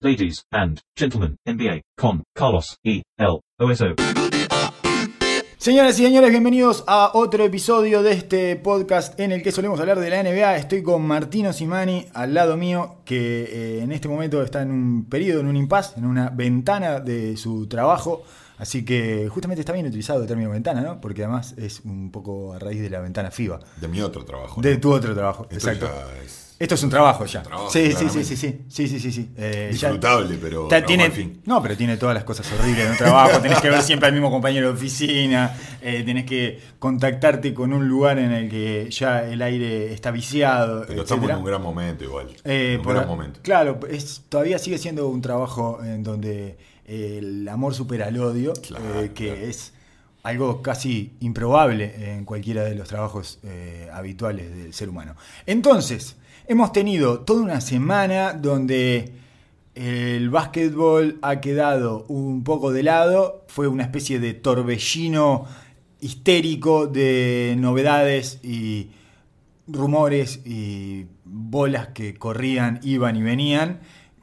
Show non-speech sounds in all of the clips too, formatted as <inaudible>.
ladies and gentlemen, NBA, con Carlos E. L. OSO. Señoras y señores, bienvenidos a otro episodio de este podcast en el que solemos hablar de la NBA. Estoy con Martino Simani al lado mío, que eh, en este momento está en un periodo, en un impasse, en una ventana de su trabajo. Así que justamente está bien utilizado el término ventana, ¿no? Porque además es un poco a raíz de la ventana FIBA. De mi otro trabajo. De tu otro trabajo, Esto exacto. ya es Esto es un trabajo ya. trabajo, sí, sí, sí, sí, sí, sí, sí, sí, sí. Eh, ya- disfrutable, pero Ta- no, tiene, al fin. no, pero tiene todas las cosas horribles de un trabajo. <laughs> tenés que ver siempre al mismo compañero de oficina. eh, tenés que contactarte con un lugar en el que ya el aire está viciado. Pero estamos en un gran momento igual. Eh, en un por- gran momento. Claro, es, todavía sigue siendo un trabajo en donde el amor supera al odio, Claro, eh, que claro. es algo casi improbable en cualquiera de los trabajos eh, habituales del ser humano. Entonces, hemos tenido toda una semana donde el básquetbol ha quedado un poco de lado, fue una especie de torbellino histérico de novedades y rumores y bolas que corrían, iban y venían,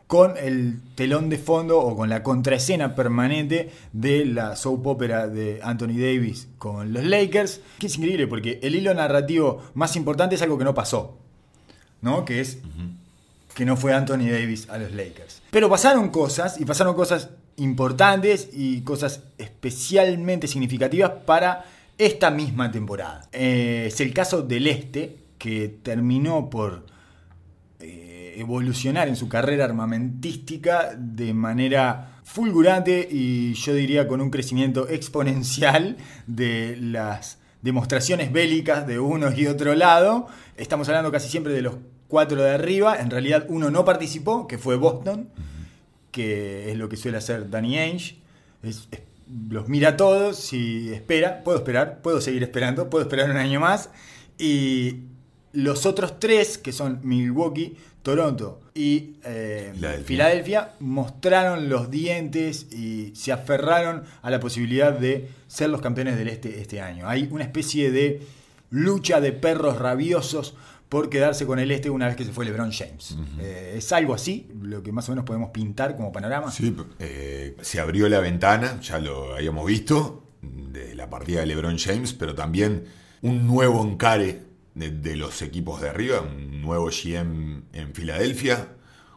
con el telón de fondo o con la contraescena permanente de la soap opera de Anthony Davis con los Lakers, que es increíble porque el hilo narrativo más importante es algo que no pasó, ¿no? Que es que no fue Anthony Davis a los Lakers. Pero pasaron cosas, y pasaron cosas importantes y cosas especialmente significativas para esta misma temporada. Eh, es el caso del Este, que terminó por eh, evolucionar en su carrera armamentística de manera fulgurante y yo diría con un crecimiento <laughs> exponencial de las demostraciones bélicas de uno y otro lado. Estamos hablando casi siempre de los cuatro de arriba. En realidad uno no participó, que fue Boston, que es lo que suele hacer Danny Ainge. Es- es- los mira a todos y espera. Puedo esperar, puedo seguir esperando, puedo esperar un año más. Y los otros tres, que son Milwaukee, Toronto y eh, Filadelfia. Filadelfia, mostraron los dientes y se aferraron a la posibilidad de ser los campeones del este este año. Hay una especie de lucha de perros rabiosos por quedarse con el este una vez que se fue LeBron James. Eh, es algo así, lo que más o menos podemos pintar como panorama. Sí, eh, se abrió la ventana, ya lo habíamos visto, de la partida de LeBron James, pero también un nuevo encare de, de los equipos de arriba, un nuevo GM en Filadelfia,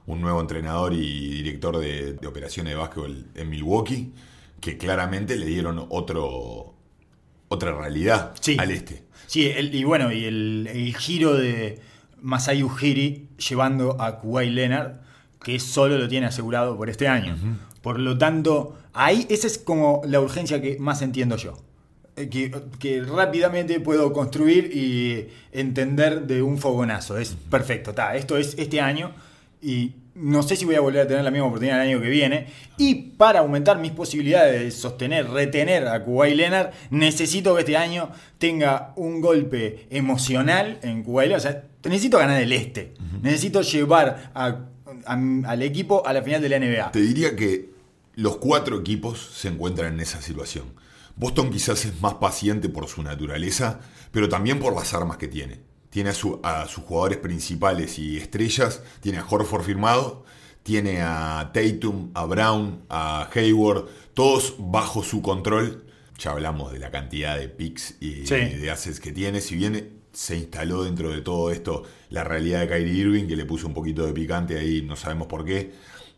un nuevo entrenador y director de, de operaciones de básquetbol en Milwaukee, que claramente le dieron otro, otra realidad Sí. al este. Sí, el- y bueno, y el, el giro de Masai Ujiri llevando a Kuwait Leonard, que solo lo tiene asegurado por este año. Por lo tanto, ahí esa es como la urgencia que más entiendo yo. Eh, Que, que rápidamente puedo construir y entender de un fogonazo. Es perfecto, está. Esto es este año y no sé si voy a volver a tener la misma oportunidad el año que viene. Y para aumentar mis posibilidades de sostener, retener a Kuwait Leonard, necesito que este año tenga un golpe emocional en Kuwait Leonard. O sea, necesito ganar el este. Necesito llevar a- a- al equipo a la final de la NBA. Te diría que los cuatro equipos se encuentran en esa situación. Boston quizás es más paciente por su naturaleza, pero también por las armas que tiene. Tiene a, su- a sus jugadores principales y estrellas, tiene a Horford firmado, tiene a Tatum, a Brown, a Hayward, todos bajo su control. Ya hablamos de la cantidad de picks y Sí. de assets que tiene. Si bien se instaló dentro de todo esto la realidad de Kyrie Irving, que le puso un poquito de picante ahí, no sabemos por qué,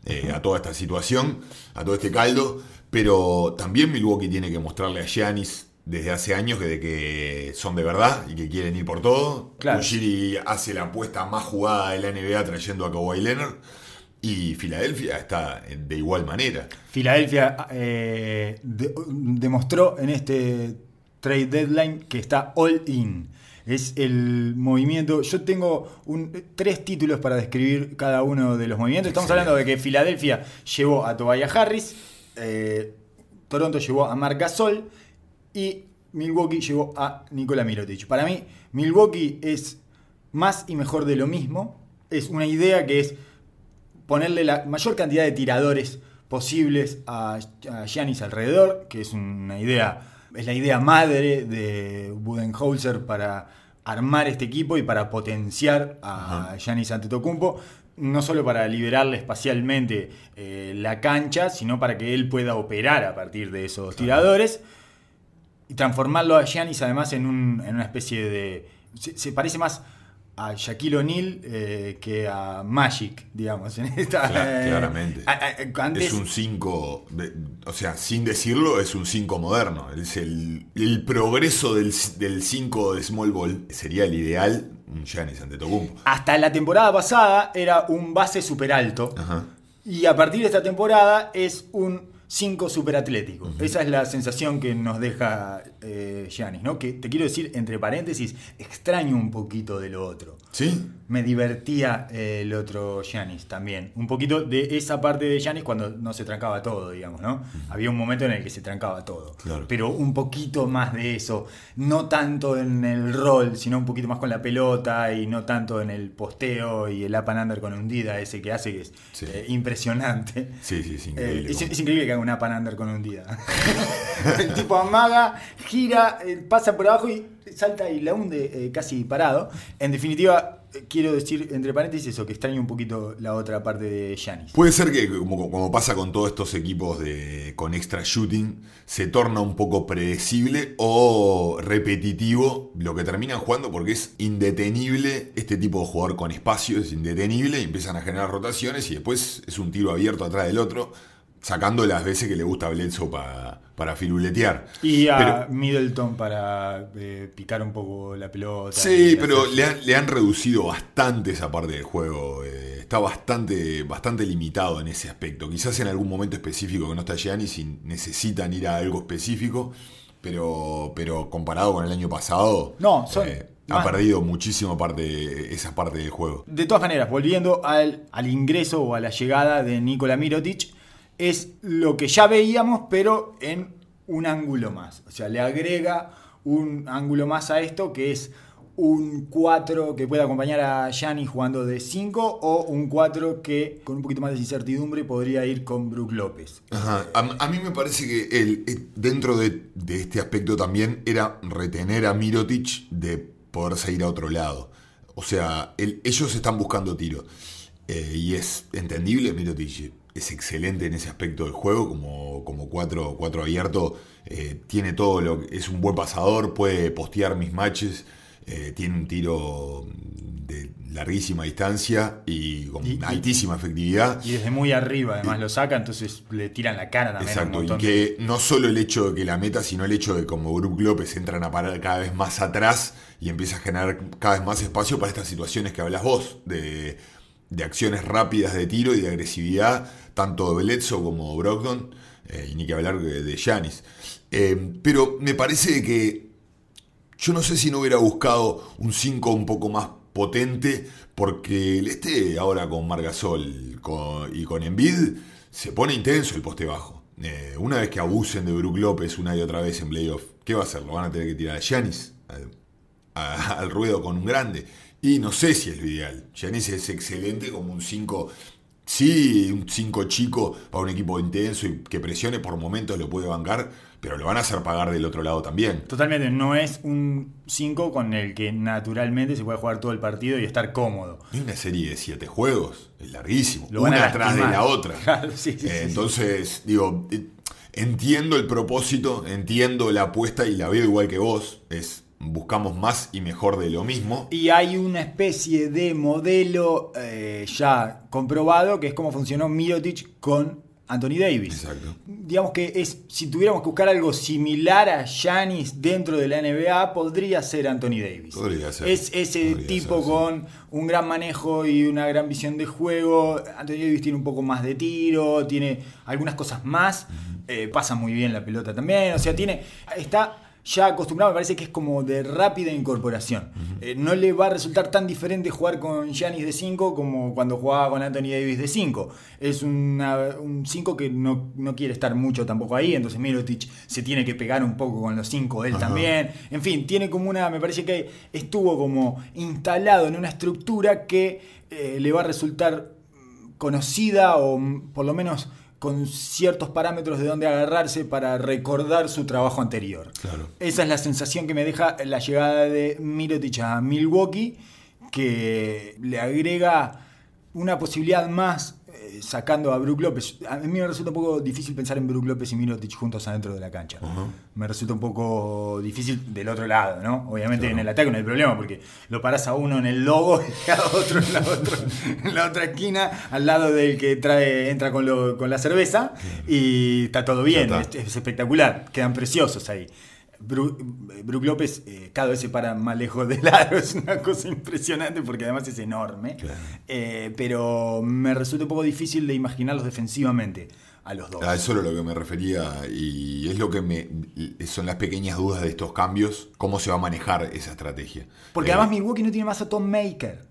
eh, a toda esta situación, a todo este caldo. Pero también Milwaukee tiene que mostrarle a Giannis desde hace años que, de que son de verdad y que quieren ir por todo. Claro. Ujiri hace la apuesta más jugada de la NBA trayendo a Kawhi Leonard. Y Filadelfia está de igual manera. Filadelfia eh, de- demostró en este trade deadline que está all in. Es el movimiento. Yo tengo un- tres títulos para describir cada uno de los movimientos. Estamos Excelente. hablando de que Filadelfia llevó a Tobias Harris, eh, Toronto llevó a Marc Gasol y Milwaukee llevó a Nikola Mirotic. Para mí, Milwaukee es más y mejor de lo mismo. Es una idea que es ponerle la mayor cantidad de tiradores posibles a, a Giannis alrededor, que es una idea, es la idea madre de Budenholzer para armar este equipo y para potenciar a Giannis Antetokounmpo, no solo para liberarle espacialmente eh, la cancha, sino para que él pueda operar a partir de esos tiradores y transformarlo a Giannis además en, un- en una especie de... Se, se parece más a Shaquille O'Neal eh, que a Magic, digamos. En esta, Cla- eh, claramente. a- a- antes- Es un 5, o sea, sin decirlo, es un 5 moderno. Es el, el progreso del 5 de Small Ball sería el ideal, un Giannis Antetokounmpo. Hasta la temporada pasada era un base super alto. Ajá. Y a partir de esta temporada es un 5 super atlético. Esa es la sensación que nos deja eh, Giannis, ¿no? Que te quiero decir, entre paréntesis, extraño un poquito de lo otro. ¿Sí? Me divertía eh, el otro Giannis también. Un poquito de esa parte de Giannis cuando no se trancaba todo, digamos, ¿no? Había un momento en el que se trancaba todo. Claro. Pero un poquito más de eso. No tanto en el rol, sino un poquito más con la pelota y no tanto en el posteo y el up and under con hundida ese que hace que es Sí. eh, impresionante. Sí, sí, es Eh, increíble. es, increíble que haga una pan under con hundida. <laughs> el tipo amaga, gira, pasa por abajo y salta y la hunde eh, casi parado. En definitiva, quiero decir, entre paréntesis, eso, que extraño un poquito la otra parte de Giannis. Puede ser que, como, pasa con todos estos equipos de, con extra shooting, se torna un poco predecible o repetitivo lo que terminan jugando porque es indetenible este tipo de jugador con espacio, es indetenible empiezan a generar rotaciones y después es un tiro abierto atrás del otro, sacando las veces que le gusta a Bledsoe para, para firuletear. Y a Pero- Middleton para eh, picar un poco la pelota. Sí, pero le han, le han reducido bastante esa parte del juego. eh, está bastante, bastante limitado en ese aspecto. Quizás en algún momento específico que no está Giannis y necesitan ir a algo específico, pero, pero comparado con el año pasado, No, son eh, ha más- perdido muchísimo parte, esa parte del juego. De todas maneras, volviendo al, al ingreso o a la llegada de Nikola Mirotic, es lo que ya veíamos, pero en un ángulo más. O sea, le agrega un ángulo más a esto, que es un 4 que puede acompañar a Gianni jugando de 5 o un 4 que con un poquito más de incertidumbre podría ir con Brook López. Ajá. A, mí me parece que el, eh, dentro de, este aspecto también era retener a Mirotic de poder seguir a otro lado. O sea, el- ellos están buscando tiro. Eh, y es entendible, Mirotic es excelente en ese aspecto del juego, como, como cuatro, cuatro abierto. eh, tiene todo lo es un buen pasador, puede postear mis matches, eh, tiene un tiro de larguísima distancia y con Y- y- altísima efectividad. Y desde muy arriba además lo saca, entonces le tiran la cara también. un Exacto, y montón de- que no solo el hecho de que la meta, sino el hecho de como Brook López entran a parar cada vez más atrás y empieza a generar cada vez más espacio para estas situaciones que hablas vos, de, de acciones rápidas de tiro y de agresividad, tanto Bledsoe como Brogdon, eh, y ni que hablar de, Giannis. Eh, pero me parece que yo no sé si no hubiera buscado un 5 un poco más potente, porque el este ahora con Margasol y con Envid se pone intenso el poste bajo. Eh, una vez que abusen de Brook López una y otra vez en playoff, ¿qué va a hacer? Lo van a tener que tirar a Giannis al, ruedo con un grande. Y no sé si es lo ideal. Giannis es excelente como un 5. Sí, un 5 chico para un equipo intenso y que presione por momentos lo puede bancar, pero lo van a hacer pagar del otro lado también. Totalmente, no es un 5 con el que naturalmente se puede jugar todo el partido y estar cómodo. Hay una serie de siete juegos, es larguísimo, Lo una atrás de la otra. <laughs> Claro, sí, sí, Eh, sí, entonces, digo, eh, entiendo el propósito, entiendo la apuesta y la veo igual que vos. Es buscamos más y mejor de lo mismo. Y hay una especie de modelo eh, ya comprobado que es cómo funcionó Mirotic con Anthony Davis. Exacto. Digamos que es, si tuviéramos que buscar algo similar a Giannis dentro de la NBA, podría ser Anthony Davis. Podría ser. Es ese tipo ser, sí. con un gran manejo y una gran visión de juego. Anthony Davis tiene un poco más de tiro, tiene algunas cosas más. eh, pasa muy bien la pelota también. O sea, tiene. Está ya acostumbrado, me parece que es como de rápida incorporación. Eh, no le va a resultar tan diferente jugar con Giannis de 5 como cuando jugaba con Anthony Davis de 5. Es una- un 5 que no, no quiere estar mucho tampoco ahí, entonces Mirotic se tiene que pegar un poco con los 5 él también. En fin, tiene como una, me parece que estuvo como instalado en una estructura que eh, le va a resultar conocida o por lo menos con ciertos parámetros de dónde agarrarse para recordar su trabajo anterior. Claro. Esa es la sensación que me deja la llegada de Mirotic a Milwaukee, que le agrega una posibilidad más sacando a Brook López. A mí me resulta un poco difícil pensar en Brook López y Mirotic juntos adentro de la cancha. Me resulta un poco difícil del otro lado, ¿no? Obviamente en el ataque no hay problema porque lo paras a uno en el logo <laughs> y a otro en la, otro- en la otra esquina, al lado del que trae entra con, lo- con la cerveza y está todo bien, es espectacular, quedan preciosos ahí. Bru- Brook López eh, cada vez se para más lejos del aro, <laughs> es una cosa impresionante porque además es enorme. Claro. Eh, pero me resulta un poco difícil de imaginarlos defensivamente a los dos. A eso era lo que me refería y es lo que me son las pequeñas dudas de estos cambios, cómo se va a manejar esa estrategia. Porque Eh, además Milwaukee no tiene más a Tom Maker.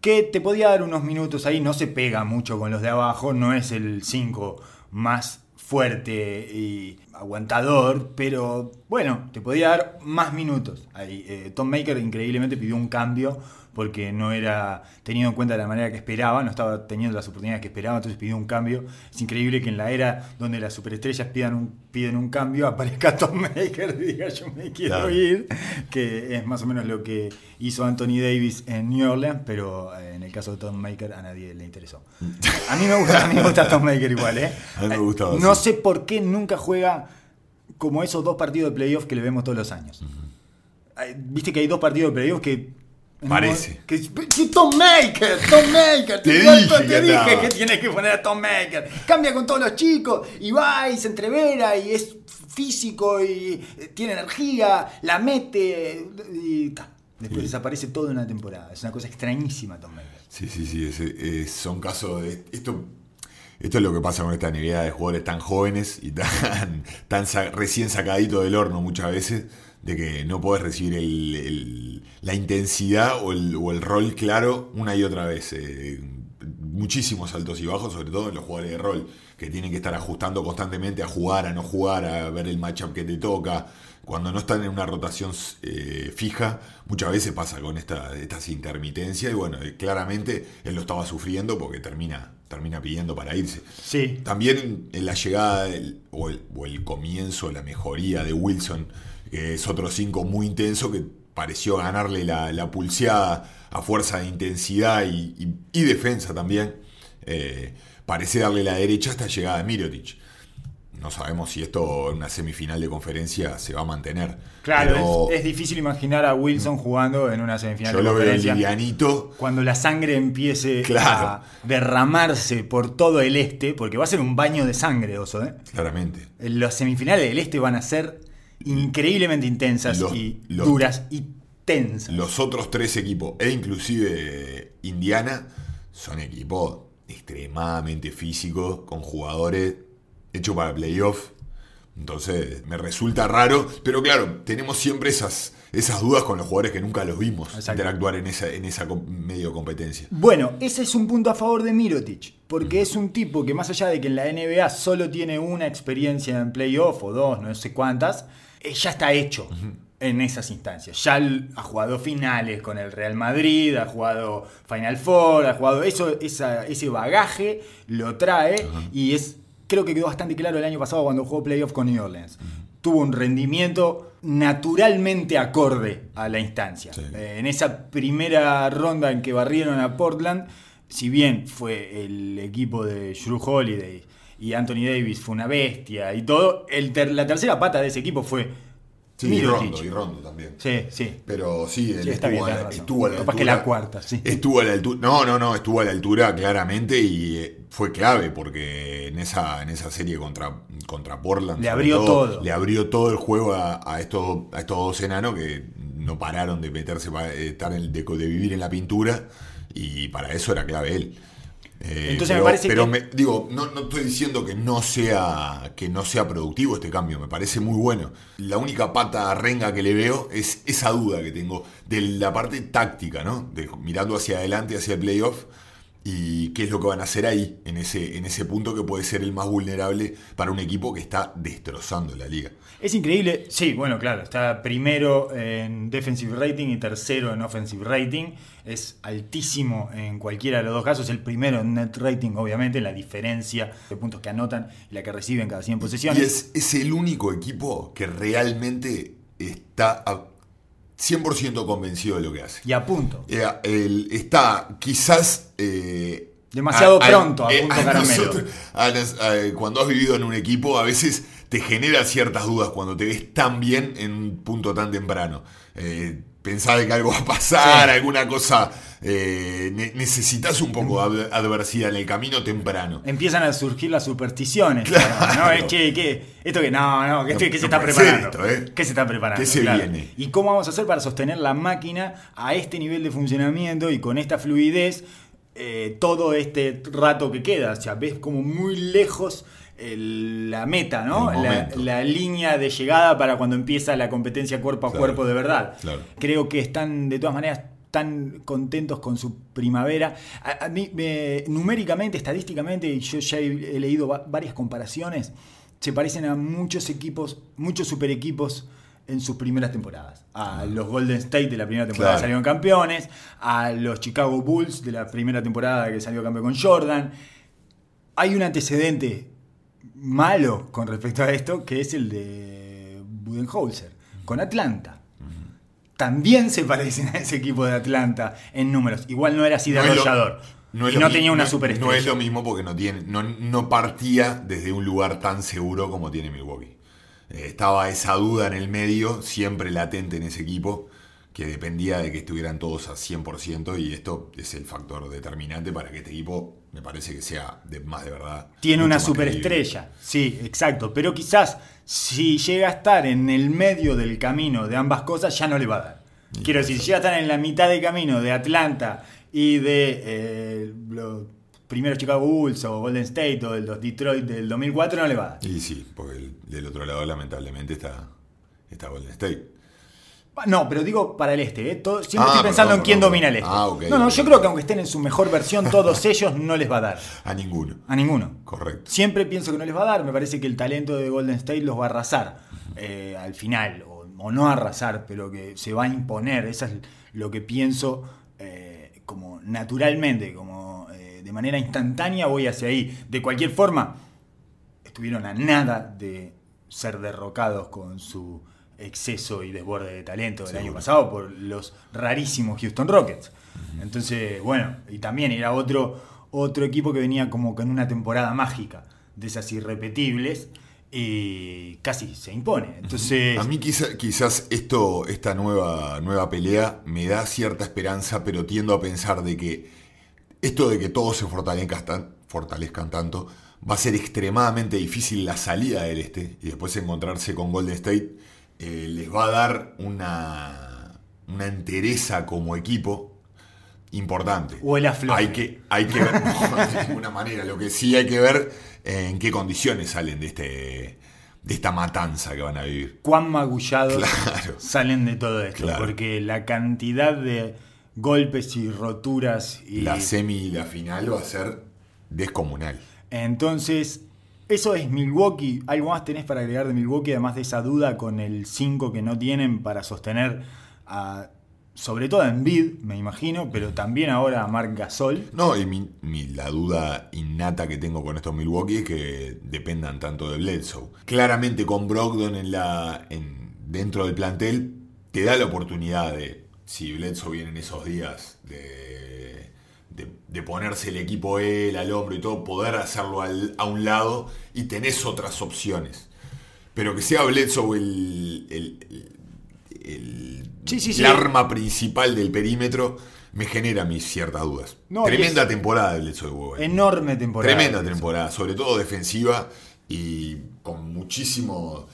Que te podía dar unos minutos ahí, no se pega mucho con los de abajo, no es el 5 más fuerte y aguantador, pero bueno, te podía dar más minutos. Eh, Tom Maker increíblemente pidió un cambio porque no era tenido en cuenta de la manera que esperaba, no estaba teniendo las oportunidades que esperaba, entonces pidió un cambio. Es increíble que en la era donde las superestrellas pidan un, piden un cambio, <laughs> aparezca Tom Maker y diga yo me quiero Claro. ir, que es más o menos lo que hizo Anthony Davis en New Orleans, pero eh, en el caso de Tom Maker a nadie le interesó. <laughs> A mí me gusta, a mí me gusta Tom Maker igual, ¿eh? A mí me gustaba, No sí. sé por qué nunca juega como esos dos partidos de playoff que le vemos todos los años. Viste que hay dos partidos de playoff que. Parece. Que, que Tom Maker, Tom Maker, Te digo, dije te que dije que tienes que poner a Tom Maker. Cambia con todos los chicos y va y se entrevera y es físico y eh, tiene energía, la mete y ta. Después Sí. desaparece toda una temporada. Es una cosa extrañísima Tom Maker. Sí, sí, sí, es- es- son casos de... Esto, esto es lo que pasa con esta NBA de jugadores tan jóvenes y tan, <laughs> tan sa- recién sacaditos del horno muchas veces, de que no podés recibir el- el- la intensidad o el, o el rol claro una y otra vez. eh, muchísimos altos y bajos, sobre todo en los jugadores de rol, que tienen que estar ajustando constantemente a jugar, a no jugar, a ver el matchup que te toca. Cuando no están en una rotación eh, fija, muchas veces pasa con esta, estas intermitencias y bueno, claramente él lo estaba sufriendo porque termina, termina pidiendo para irse. Sí. También en la llegada del- o, el, o el comienzo, la mejoría de Wilson, que es otro 5 muy intenso que pareció ganarle la, la pulseada a fuerza de intensidad y, y- y defensa también. eh, parece darle la derecha hasta llegada de Mirotic. No sabemos si esto en una semifinal de conferencia se va a mantener. Claro, es, es difícil imaginar a Wilson jugando en una semifinal yo de lo veo livianito. cuando la sangre empiece Claro. a derramarse por todo el este, porque va a ser un baño de sangre, Oso, ¿eh? Claramente. Las semifinales del este van a ser increíblemente intensas Los- y los- duras y tensas. Los otros tres equipos, e inclusive Indiana, son equipos extremadamente físicos, con jugadores hechos para playoff. Entonces me resulta raro, pero claro, tenemos siempre esas, esas dudas con los jugadores que nunca los vimos Exacto. interactuar en esa, en esa medio competencia. Bueno, ese es un punto a favor de Mirotic, porque es un tipo que más allá de que en la NBA solo tiene una experiencia en playoff o dos, no sé cuántas, ya está hecho en esas instancias. Ya ha jugado finales con el Real Madrid, ha jugado Final Four, ha jugado eso, esa- ese bagaje lo trae y es creo que quedó bastante claro el año pasado cuando jugó playoff con New Orleans. Tuvo un rendimiento naturalmente acorde a la instancia. Sí. Eh, en esa primera ronda en que barrieron a Portland, si bien fue el equipo de Drew Holiday y Anthony Davis fue una bestia y todo, el ter- la tercera pata de ese equipo fue Sí, y. Rondo, y Rondo también. Sí, sí. Pero sí, él Sí, estuvo, bien, a la, estuvo a la Capaz altura. que la cuarta, sí. Estuvo a la altura. No, no, no, estuvo a la altura claramente y eh, fue clave porque en esa, en esa serie contra, contra Portland. Le abrió todo. Le abrió todo el juego a, a estos, a estos dos enanos que no pararon de meterse, para eh, estar en- de, de vivir en la pintura y para eso era clave él. Eh, Entonces me pero, parece pero que- me- digo, no, no estoy diciendo que no sea que no sea productivo este cambio, me parece muy bueno. La única pata renga que le veo es esa duda que tengo de la parte táctica, ¿no? De mirando hacia adelante, hacia el playoff y qué es lo que van a hacer ahí, en ese, en ese punto que puede ser el más vulnerable para un equipo que está destrozando la liga. Es increíble, sí, bueno, claro, está primero en defensive rating y tercero en offensive rating. Es altísimo en cualquiera de los dos casos. El primero en net rating, obviamente, la diferencia de puntos que anotan y la que reciben cada 100 posesiones. Y es, es el único equipo que realmente está 100% convencido de lo que hace. Y a punto. Eh, él está quizás... eh, Demasiado pronto, a punto caramelo. nosotros- a a- cuando has vivido en un equipo, a veces te genera ciertas dudas cuando te ves tan bien en un punto tan temprano. Eh, pensar que algo va a pasar, Sí. alguna cosa. eh, ne- necesitas un poco de ad- adversidad en el camino temprano. Empiezan a surgir las supersticiones. Claro. ¿no? Es que, que- esto que no, no, que, No, ¿qué se está preparando? esto, ¿eh? ¿Qué se está preparando? ¿Qué se viene? ¿Y cómo vamos a hacer para sostener la máquina a este nivel de funcionamiento y con esta fluidez eh, todo este rato que queda? O sea, ves como muy lejos el- la meta, ¿no? La, línea de llegada para cuando empieza la competencia cuerpo a Claro, cuerpo de verdad. claro. Creo que están de todas maneras tan contentos con su primavera. A, a mí, me- numéricamente, estadísticamente, y yo ya he, he leído va- varias comparaciones, se parecen a muchos equipos, muchos super equipos en sus primeras temporadas. A los Golden State de la primera temporada Claro. salieron campeones, a los Chicago Bulls de la primera temporada que salió campeón con Jordan. Hay un antecedente malo con respecto a esto, que es el de Budenholzer, con Atlanta. También se parecen a ese equipo de Atlanta en números. Igual no era así de No arrollador. no y no tenía una superestrella. No es lo mismo porque no, tiene, no, no partía desde un lugar tan seguro como tiene Milwaukee. Eh, estaba esa duda en el medio, siempre latente en ese equipo, que dependía de que estuvieran todos a 100% y esto es el factor determinante para que este equipo me parece que sea de, más de verdad. Tiene una superestrella, sí, exacto. Pero quizás si llega a estar en el medio del camino de ambas cosas, ya no le va a dar. Quiero decir, si llega a estar en la mitad del camino de Atlanta y de eh, los primeros Chicago Bulls o Golden State o de los Detroit del 2004, no le va a dar. Y sí, porque el- del otro lado lamentablemente está, está Golden State. No, pero digo para el este, ¿eh? Todo- siempre Ah, estoy pensando perdón, en quién perdón. domina el este. Ah, ok, no, no, yo creo que aunque estén en su mejor versión, todos <laughs> ellos no les va a dar. A ninguno. A ninguno. Correcto. Siempre pienso que no les va a dar. Me parece que el talento de Golden State los va a arrasar eh, al final. O, o no arrasar, pero que se va a imponer. Eso es lo que pienso eh, como naturalmente, como de manera instantánea voy hacia ahí. De cualquier forma, estuvieron a nada de ser derrocados con su exceso y desborde de talento del año pasado por los rarísimos Houston Rockets. Entonces, bueno, y también era otro, otro equipo que venía como con una temporada mágica, de esas irrepetibles, y casi se impone. Entonces, A mí quizá- quizás esto, esta nueva, nueva pelea me da cierta esperanza, pero tiendo a pensar de que esto de que todos se fortalezcan, fortalezcan tanto va a ser extremadamente difícil la salida del este y después encontrarse con Golden State eh, les va a dar una, una entereza como equipo importante. O el afloje. Hay que, hay que ver, <laughs> no, de ninguna manera. Lo que sí hay que ver eh, en qué condiciones salen de este de esta matanza que van a vivir. cuán magullados Claro. salen de todo esto, Claro. porque la cantidad de golpes y roturas y La semi y la final va a ser descomunal. Entonces, eso es Milwaukee. ¿Algo más tenés para agregar de Milwaukee, además de esa duda con el 5 que no tienen para sostener a, sobre todo a Embiid, me imagino, pero también ahora a Marc Gasol? No, y mi- la duda innata que tengo con estos Milwaukee es que dependan tanto de Bledsoe. Claramente con Brogdon en la, en, dentro del plantel te da la oportunidad de, si Bledsoe viene en esos días, de, de, de ponerse el equipo él al hombro y todo, poder hacerlo al- a un lado y tenés otras opciones. Pero que sea Bledsoe el, el- el- el- Sí, sí, sí. el arma principal del perímetro, me genera mis ciertas dudas. No, Tremenda temporada Bledsoe de Bowen. Enorme temporada. Tremenda temporada, sobre todo defensiva y con muchísimo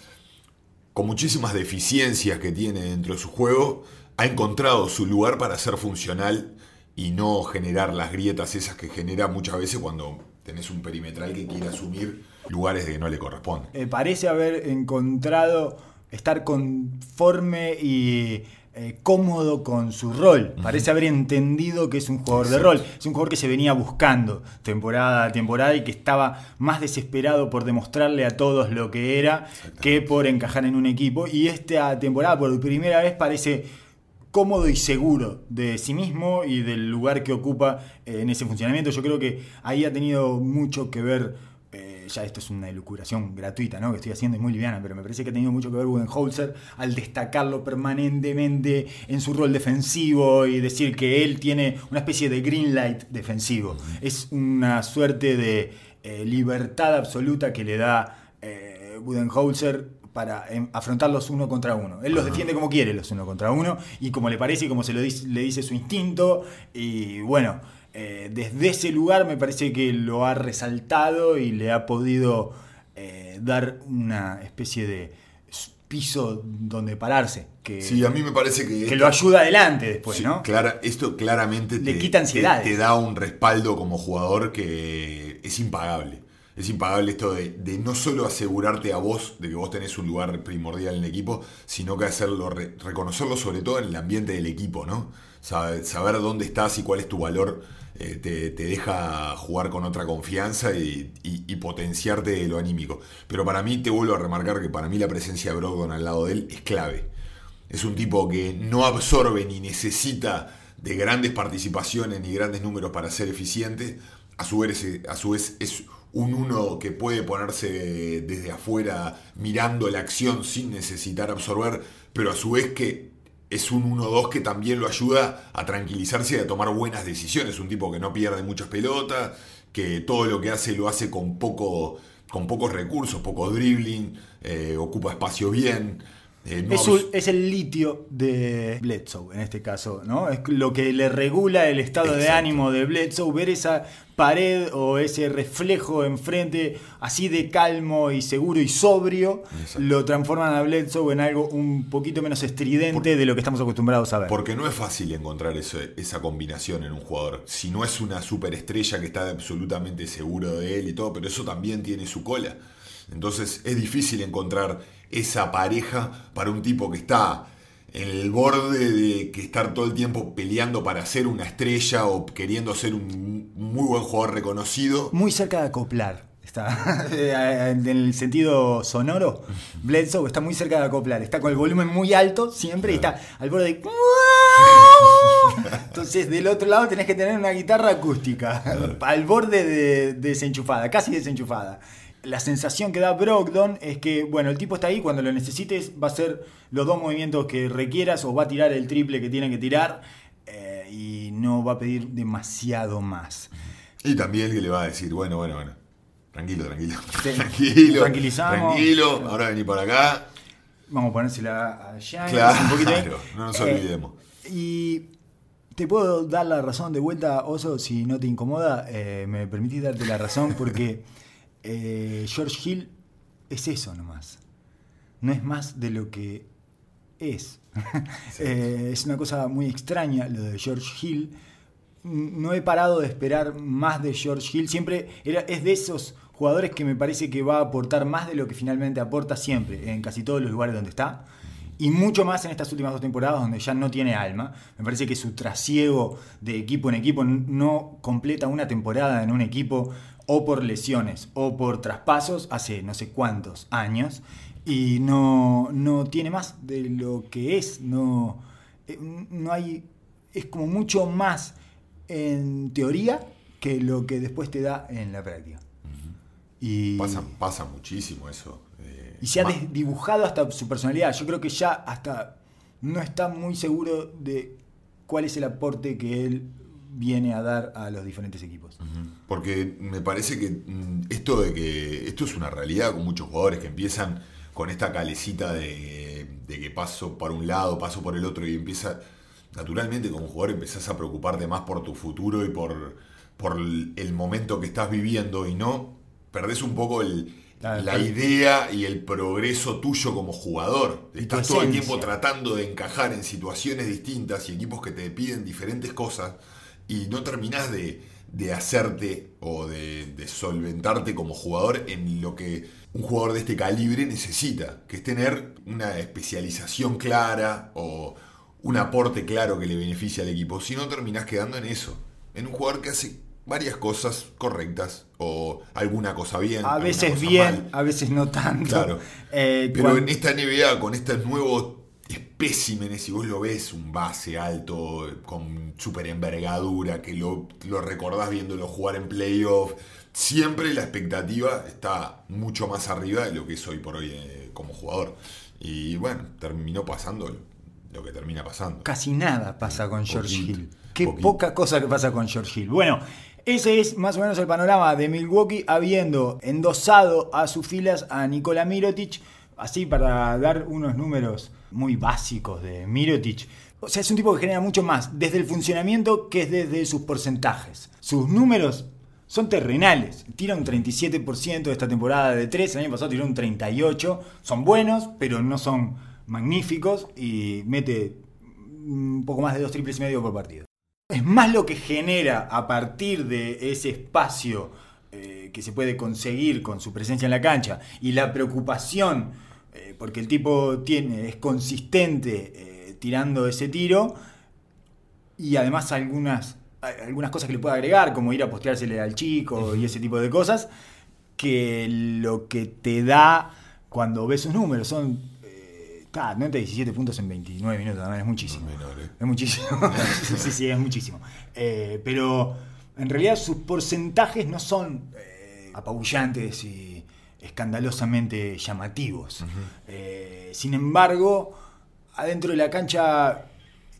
con muchísimas deficiencias que tiene dentro de su juego, ha encontrado su lugar para ser funcional y no generar las grietas esas que genera muchas veces cuando tenés un perimetral que quiere asumir lugares de que no le corresponde. Eh, parece haber encontrado estar conforme y eh, cómodo con su rol. Parece haber entendido que es un jugador de rol. Es un jugador que se venía buscando temporada a temporada y que estaba más desesperado por demostrarle a todos lo que era que por encajar en un equipo. Y esta temporada por primera vez parece cómodo y seguro de sí mismo y del lugar que ocupa eh, en ese funcionamiento. Yo creo que ahí ha tenido mucho que ver eh, ya esto es una elucubración gratuita, ¿no? Que estoy haciendo y muy liviana, pero me parece que ha tenido mucho que ver Budenholzer al destacarlo permanentemente en su rol defensivo y decir que él tiene una especie de green light defensivo. Es una suerte de eh, libertad absoluta que le da eh, Budenholzer para em, afrontarlos uno contra uno. Él los defiende como quiere los uno contra uno y como le parece y como se lo dice, le dice su instinto y bueno, eh, desde ese lugar me parece que lo ha resaltado y le ha podido eh, dar una especie de piso donde pararse. Que, sí, a mí me parece que... Que lo ayuda adelante después, sí, ¿no? Clara, esto claramente Le quita ansiedades. te, te da un respaldo como jugador que es impagable. Es impagable esto de, no solo asegurarte a vos de que vos tenés un lugar primordial en el equipo, sino que hacerlo, re- reconocerlo sobre todo en el ambiente del equipo, ¿no? Saber, dónde estás y cuál es tu valor eh, te, deja jugar con otra confianza y, potenciarte lo anímico. Pero para mí, te vuelvo a remarcar que para mí la presencia de Brogdon al lado de él es clave. Es un tipo que no absorbe ni necesita de grandes participaciones ni grandes números para ser eficiente. A su vez, a su vez es un uno que puede ponerse desde afuera mirando la acción sin necesitar absorber, pero a su vez que es un 1-2 que también lo ayuda a tranquilizarse y a tomar buenas decisiones. Un tipo que no pierde muchas pelotas, que todo lo que hace lo hace con, poco, con pocos recursos, poco dribbling, eh, ocupa espacio bien. Eh, no Es, un- es el litio de Bledsoe en este caso, ¿no? Es lo que le regula el estado de ánimo de Bledsoe, ver esa pared o ese reflejo enfrente así de calmo y seguro y sobrio, Exacto. lo transforman a Bledsoe en algo un poquito menos estridente de lo que estamos acostumbrados a ver. Porque no es fácil encontrar eso- esa combinación en un jugador. Si no es una superestrella que está absolutamente seguro de él y todo, pero eso también tiene su cola. Entonces es difícil encontrar esa pareja para un tipo que está en el borde de que estar todo el tiempo peleando para ser una estrella o queriendo ser un muy buen jugador reconocido. Muy cerca de acoplar. Está <laughs> en el sentido sonoro. Bledsoe está muy cerca de acoplar. Está con el volumen muy alto siempre y está al borde de. <laughs> Entonces, del otro lado tenés que tener una guitarra acústica. Al borde de desenchufada, casi desenchufada. La sensación que da Brogdon es que, bueno, el tipo está ahí, cuando lo necesites va a hacer los dos movimientos que requieras o va a tirar el triple que tiene que tirar eh, y no va a pedir demasiado más. Y también que le va a decir, bueno, bueno, bueno. Tranquilo, tranquilo. Sí, <laughs> tranquilo. tranquilizamos. Tranquilo. Ahora vení para acá. Vamos a ponérsela a Giannis Claro, un poquito ahí. <laughs> no nos Eh, olvidemos. Y te puedo dar la razón de vuelta, Oso, si no te incomoda. eh, me permitís darte la razón porque <laughs> eh, George Hill es eso nomás. No es más de lo que es. <laughs> Eh, es una cosa muy extraña lo de George Hill. No he parado de esperar más de George Hill. Siempre era, es de esos jugadores que me parece que va a aportar más de lo que finalmente aporta siempre, en casi todos los lugares donde está. Y mucho más en estas últimas dos temporadas donde ya no tiene alma. Me parece que su trasiego de equipo en equipo no completa una temporada en un equipo o por lesiones o por traspasos hace no sé cuántos años. Y no, no tiene más de lo que es. No, eh, no hay. Es como mucho más en teoría que lo que después te da en la práctica. Y, Pasa, pasa muchísimo eso. eh, y se ha desdibujado hasta su personalidad. Yo creo que ya hasta no está muy seguro de cuál es el aporte que él viene a dar a los diferentes equipos. Porque me parece que mm, esto de que esto es una realidad con muchos jugadores que empiezan con esta calecita de, de que paso por un lado, paso por el otro y empieza naturalmente como jugador empezás a preocuparte más por tu futuro y por, por el momento que estás viviendo y no perdés un poco el, Claro, la claro. idea y el progreso tuyo como jugador. Estás todo el tiempo tratando de encajar en situaciones distintas y equipos que te piden diferentes cosas y no terminás de, de hacerte o de, de solventarte como jugador en lo que un jugador de este calibre necesita, que es tener una especialización clara o un aporte claro que le beneficie al equipo. Si no, terminás quedando en eso, en un jugador que hace varias cosas correctas o alguna cosa bien. A veces bien, mal. a veces no tanto. Claro. Eh, Pero en esta NBA, con estos nuevos espécimenes, si vos lo ves, un base alto, con super envergadura, que lo, lo recordás viéndolo jugar en playoff, siempre la expectativa está mucho más arriba de lo que es hoy por hoy eh, como jugador. Y bueno, terminó pasando lo que termina pasando. Casi nada pasa con George Hill. Qué poquito. poca cosa que pasa con George Hill. Bueno, ese es más o menos el panorama de Milwaukee, habiendo endosado a sus filas a Nikola Mirotic, así para dar unos números muy básicos de Mirotic. O sea, es un tipo que genera mucho más desde el funcionamiento que es desde sus porcentajes. Sus números son terrenales. Tira un 37% de esta temporada de 3, el año pasado tiró un 38%. Son buenos, pero no son magníficos y mete un poco más de dos triples y medio por partido. Es más lo que genera a partir de ese espacio eh, que se puede conseguir con su presencia en la cancha y la preocupación, eh, porque el tipo tiene, es consistente eh, tirando ese tiro y además algunas, algunas cosas que le puede agregar, como ir a posteársele al chico y ese tipo de cosas, que lo que te da cuando ves sus números son eh, ta, 97 puntos en 29 minutos, es muchísimo. Menor, ¿eh? Es muchísimo. <laughs> sí, sí, es muchísimo. Eh, pero en realidad sus porcentajes no son eh, apabullantes y escandalosamente llamativos. Eh, sin embargo, adentro de la cancha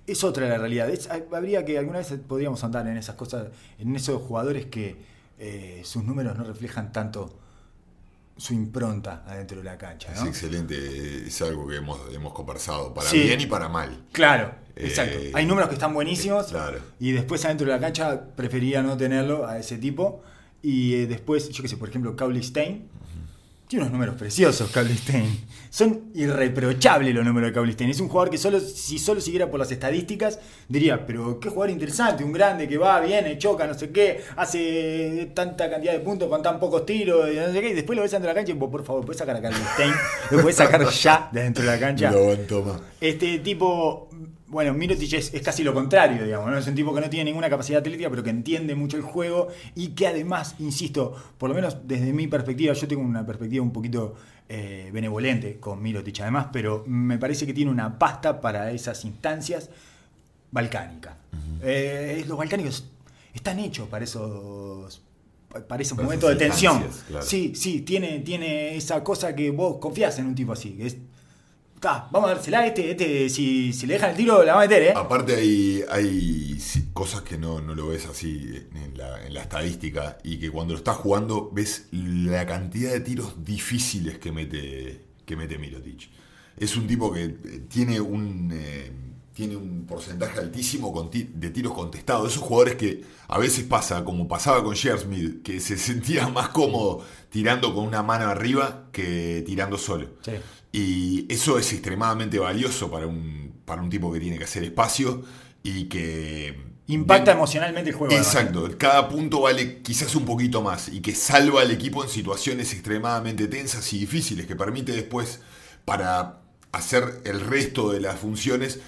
es otra la realidad. Es- habría que alguna vez podríamos andar en esas cosas, en esos jugadores que eh, sus números no reflejan tanto su impronta adentro de la cancha. Es excelente, es algo que hemos, hemos conversado, para Sí. bien y para mal. Claro, Eh, exacto. Hay números que están buenísimos claro. y después adentro de la cancha prefería no tenerlo a ese tipo. Y eh, después, yo qué sé, por ejemplo, Cowley Stein. Tiene unos números preciosos, Cowley Stein. Son irreprochables los números de Cowley Stein. Es un jugador que solo, si solo siguiera por las estadísticas, diría, pero qué jugador interesante, un grande que va, viene, choca, no sé qué, hace tanta cantidad de puntos con tan pocos tiros, y no sé qué, y después lo ves dentro de la cancha y vos, por favor, puedes sacar a Cowley Stein, lo puedes sacar ya de dentro de la cancha. <laughs> Lo aguanto más. Este tipo, bueno, Mirotic es, es casi lo contrario, digamos, ¿no? Es un tipo que no tiene ninguna capacidad atlética, pero que entiende mucho el juego y que además, insisto, por lo menos desde mi perspectiva, yo tengo una perspectiva un poquito eh, benevolente con Mirotic además, pero me parece que tiene una pasta para esas instancias balcánica. Eh, los balcánicos están hechos para esos para esos momentos de tensión. claro. Sí, sí, tiene, tiene esa cosa que vos confías en un tipo así, que es Ta, vamos a dársela a este, este si, si le dejan el tiro la va a meter, ¿eh? Aparte hay, hay cosas que no, no lo ves así en la, en la estadística y que cuando lo estás jugando ves la cantidad de tiros difíciles que mete, que mete Mirotic. Es un tipo que eh, tiene un, eh, tiene un porcentaje altísimo de tiros contestados. Esos jugadores que a veces pasa, como pasaba con Shearsmith, que se <laughs> sentía más cómodo tirando con una mano arriba que tirando solo. Sí. Y eso es extremadamente valioso para un, para un tipo que tiene que hacer espacio y que... Impacta emocionalmente el juego. además. Exacto, cada punto vale quizás un poquito más y que salva al equipo en situaciones extremadamente tensas y difíciles, que permite después para hacer el resto de las funciones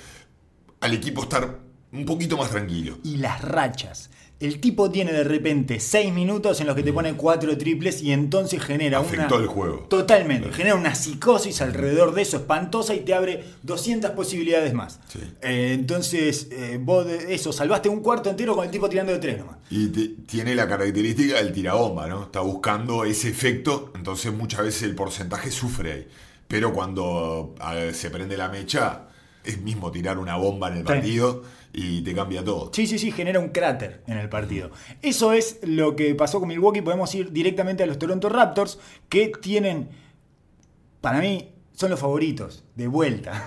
al equipo estar un poquito más tranquilo. Y las rachas. El tipo tiene de repente 6 minutos en los que te pone 4 triples y entonces genera Afectó una... el juego. Totalmente. Genera una psicosis alrededor de eso espantosa y te abre 200 posibilidades más. Sí. Eh, entonces, eh, vos de eso, salvaste un cuarto entero con el tipo tirando de 3 nomás. Y te- tiene la característica del tirabomba, ¿no? Está buscando ese efecto, entonces muchas veces el porcentaje sufre ahí. Pero cuando se prende la mecha, es mismo tirar una bomba en el Sí. Y te cambia todo. Sí, sí, sí, genera un cráter en el partido. Eso es lo que pasó con Milwaukee. Podemos ir directamente a los Toronto Raptors, que tienen, para mí, son los favoritos, de vuelta.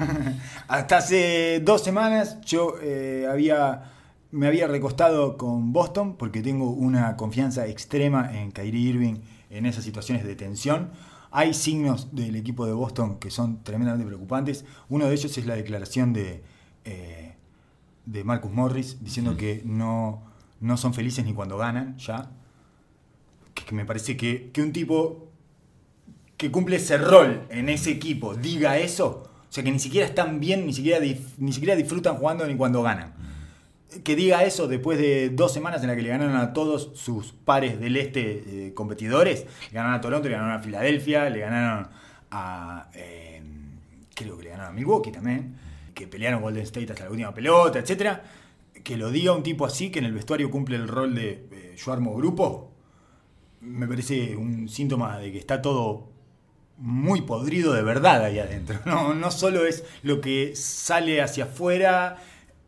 <laughs> Hasta hace dos semanas yo eh, había, me había recostado con Boston, porque tengo una confianza extrema en Kyrie Irving en esas situaciones de tensión. Hay signos del equipo de Boston que son tremendamente preocupantes. Uno de ellos es la declaración de... eh, de Marcus Morris diciendo que no, no son felices ni cuando ganan ya. Que, que me parece que, que un tipo que cumple ese rol en ese equipo diga eso, o sea que ni siquiera están bien, ni siquiera, dif- ni siquiera disfrutan jugando ni cuando ganan. Que diga eso después de dos semanas en las que le ganaron a todos sus pares del este eh, competidores. Le ganaron a Toronto, le ganaron a Filadelfia, le ganaron a... eh, creo que le ganaron a Milwaukee también. Que pelearon Golden State hasta la última pelota, etcétera. Que lo diga un tipo así, que en el vestuario cumple el rol de eh, yo armo grupo. me parece un síntoma de que está todo muy podrido de verdad ahí adentro. No, no solo es lo que sale hacia afuera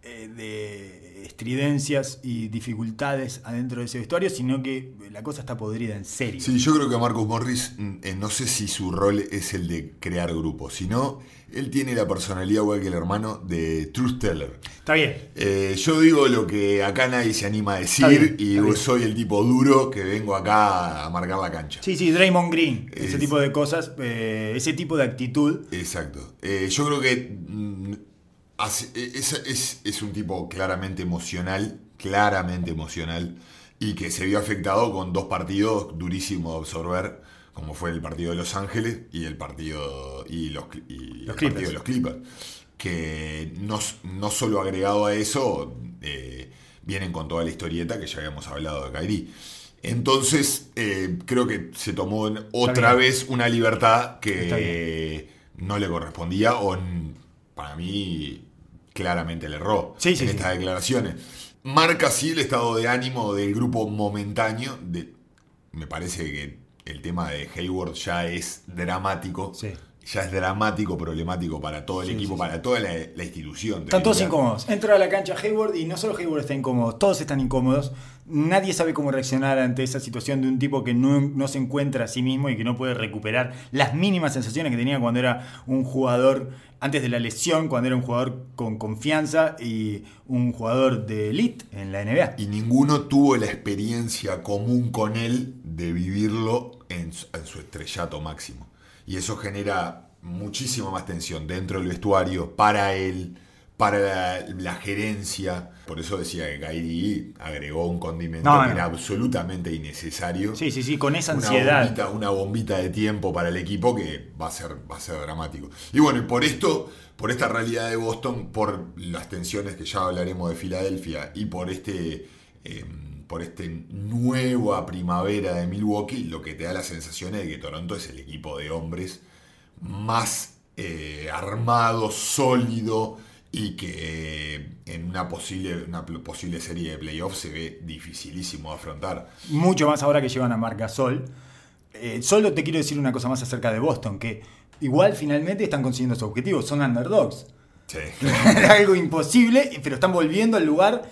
eh, de estridencias y dificultades adentro de ese vestuario, sino que la cosa está podrida en serio. Sí, yo creo que Marcus Morris, mm, eh, no sé si su rol es el de crear grupos, sino él tiene la personalidad igual que el hermano de Truth Teller. Está bien. Eh, yo digo lo que acá nadie se anima a decir bien, y bien. soy el tipo duro que vengo acá a marcar la cancha. Sí, sí, Draymond Green, ese Es- tipo de cosas, eh, ese tipo de actitud. Exacto. Eh, yo creo que mm, es, es- es un tipo claramente emocional, claramente emocional, y que se vio afectado con dos partidos durísimos de absorber, como fue el partido de Los Ángeles y el partido y los, y Los el Clippers. partido de los Clippers. Que no, no solo agregado a eso, eh, vienen con toda la historieta que ya habíamos hablado de Kairi. Entonces, eh, creo que se tomó otra vez una libertad que no le correspondía o para mí claramente le erró Sí, en sí. estas declaraciones. Marca sí el estado de ánimo del grupo momentáneo. De, me parece que el tema de Hayward ya es dramático. Sí. Ya es dramático, problemático para todo el Sí, equipo, sí, para toda la, la institución. Están todos incómodos. Entra a la cancha Hayward y no solo Hayward está incómodo, todos están incómodos. Nadie sabe cómo reaccionar ante esa situación de un tipo que no, no se encuentra a sí mismo y que no puede recuperar las mínimas sensaciones que tenía cuando era un jugador antes de la lesión, cuando era un jugador con confianza y un jugador de elite en la NBA. Y ninguno tuvo la experiencia común con él de vivirlo en su estrellato máximo. Y eso genera muchísima más tensión dentro del vestuario, para él, para la, la gerencia. Por eso decía que Kyrie agregó un condimento No, que era absolutamente innecesario. Sí, sí, sí, con esa Una ansiedad. bombita, una bombita de tiempo para el equipo que va a ser, va a ser dramático. Y bueno, y por esto, por esta realidad de Boston, por las tensiones que ya hablaremos de Filadelfia y por este, eh, por este nueva primavera de Milwaukee, lo que te da la sensación es de que Toronto es el equipo de hombres más eh, armado, sólido y que eh, en una posible, una posible serie de playoffs se ve dificilísimo de afrontar. mucho más ahora que llevan a Marc Gasol. Eh, solo te quiero decir una cosa más acerca de Boston, que igual finalmente están consiguiendo sus objetivos, son underdogs. Sí. Era <laughs> algo imposible, pero están volviendo al lugar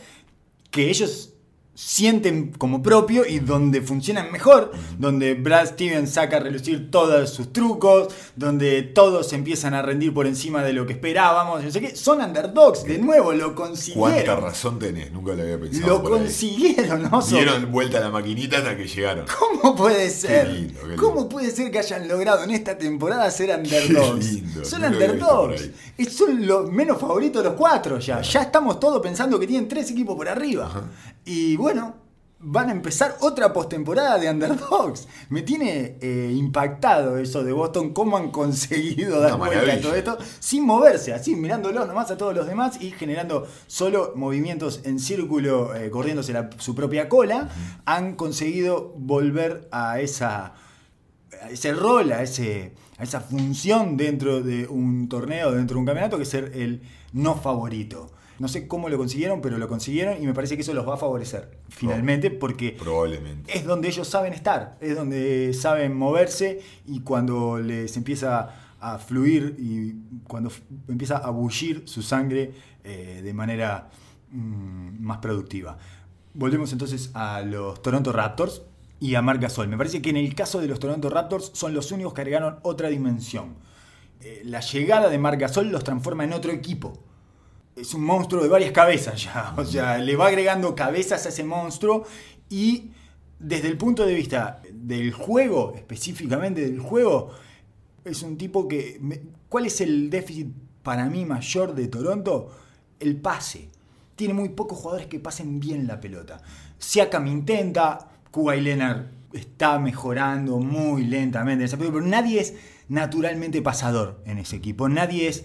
que ellos sienten como propio y donde funcionan mejor, donde Brad Stevens saca a relucir todos sus trucos, donde todos empiezan a rendir por encima de lo que esperábamos, no sé qué, son underdogs, de nuevo, lo Cuánta consiguieron. razón tenés, nunca lo había pensado. Lo ahí. consiguieron, ¿no? Dieron vuelta a la maquinita hasta que llegaron. ¿Cómo puede ser? lindo, qué lindo. ¿Cómo puede ser que hayan logrado en esta temporada ser underdogs? lindo, Son underdogs. Son los menos favoritos de los cuatro ya. Ya estamos todos pensando que tienen tres equipos por arriba. Y bueno, van a empezar otra postemporada de underdogs. Me tiene eh, impactado eso de Boston, cómo han conseguido dar Una vuelta a todo esto sin moverse, así mirándolo nomás a todos los demás y generando solo movimientos en círculo, eh, corriéndose la- su propia cola, han conseguido volver a esa a ese rol, a, ese, a esa función dentro de un torneo, dentro de un campeonato, que es ser el no favorito. No sé cómo lo consiguieron, pero lo consiguieron y me parece que eso los va a favorecer finalmente porque Probablemente. es donde ellos saben estar, es donde saben moverse y cuando les empieza a fluir y cuando empieza a bullir su sangre eh, de manera mm, más productiva. Volvemos entonces a los Toronto Raptors y a Marc Gasol. Me parece que en el caso de los Toronto Raptors son los únicos que agregaron otra dimensión. Eh, la llegada de Marc Gasol los transforma en otro equipo es un monstruo de varias cabezas ya. <laughs> O sea, le va agregando cabezas a ese monstruo y desde el punto de vista del juego, específicamente del juego, es un tipo que... ¿Cuál es el déficit para mí mayor de Toronto? El pase. Tiene muy pocos jugadores que pasen bien la pelota. Siakam intenta, Kuwait Leonard está mejorando muy lentamente pero nadie es naturalmente pasador en ese equipo. Nadie es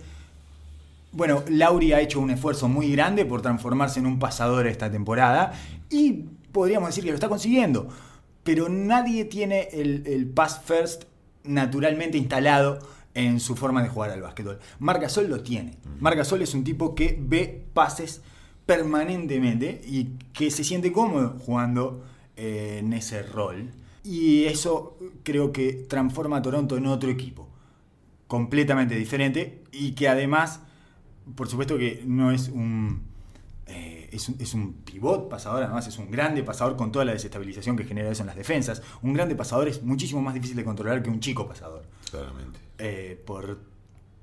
bueno, Lauri ha hecho un esfuerzo muy grande por transformarse en un pasador esta temporada y podríamos decir que lo está consiguiendo, pero nadie tiene el, el pass first naturalmente instalado en su forma de jugar al básquetbol. Marc Gasol lo tiene. Marc Gasol es un tipo que ve pases permanentemente y que se siente cómodo jugando eh, en ese rol. Y eso creo que transforma a Toronto en otro equipo, completamente diferente y que además, por supuesto que no es un, eh, es un, es un pivot pasador, además es un grande pasador con toda la desestabilización que genera eso en las defensas. Un grande pasador es muchísimo más difícil de controlar que un chico pasador. Claramente. Eh, por,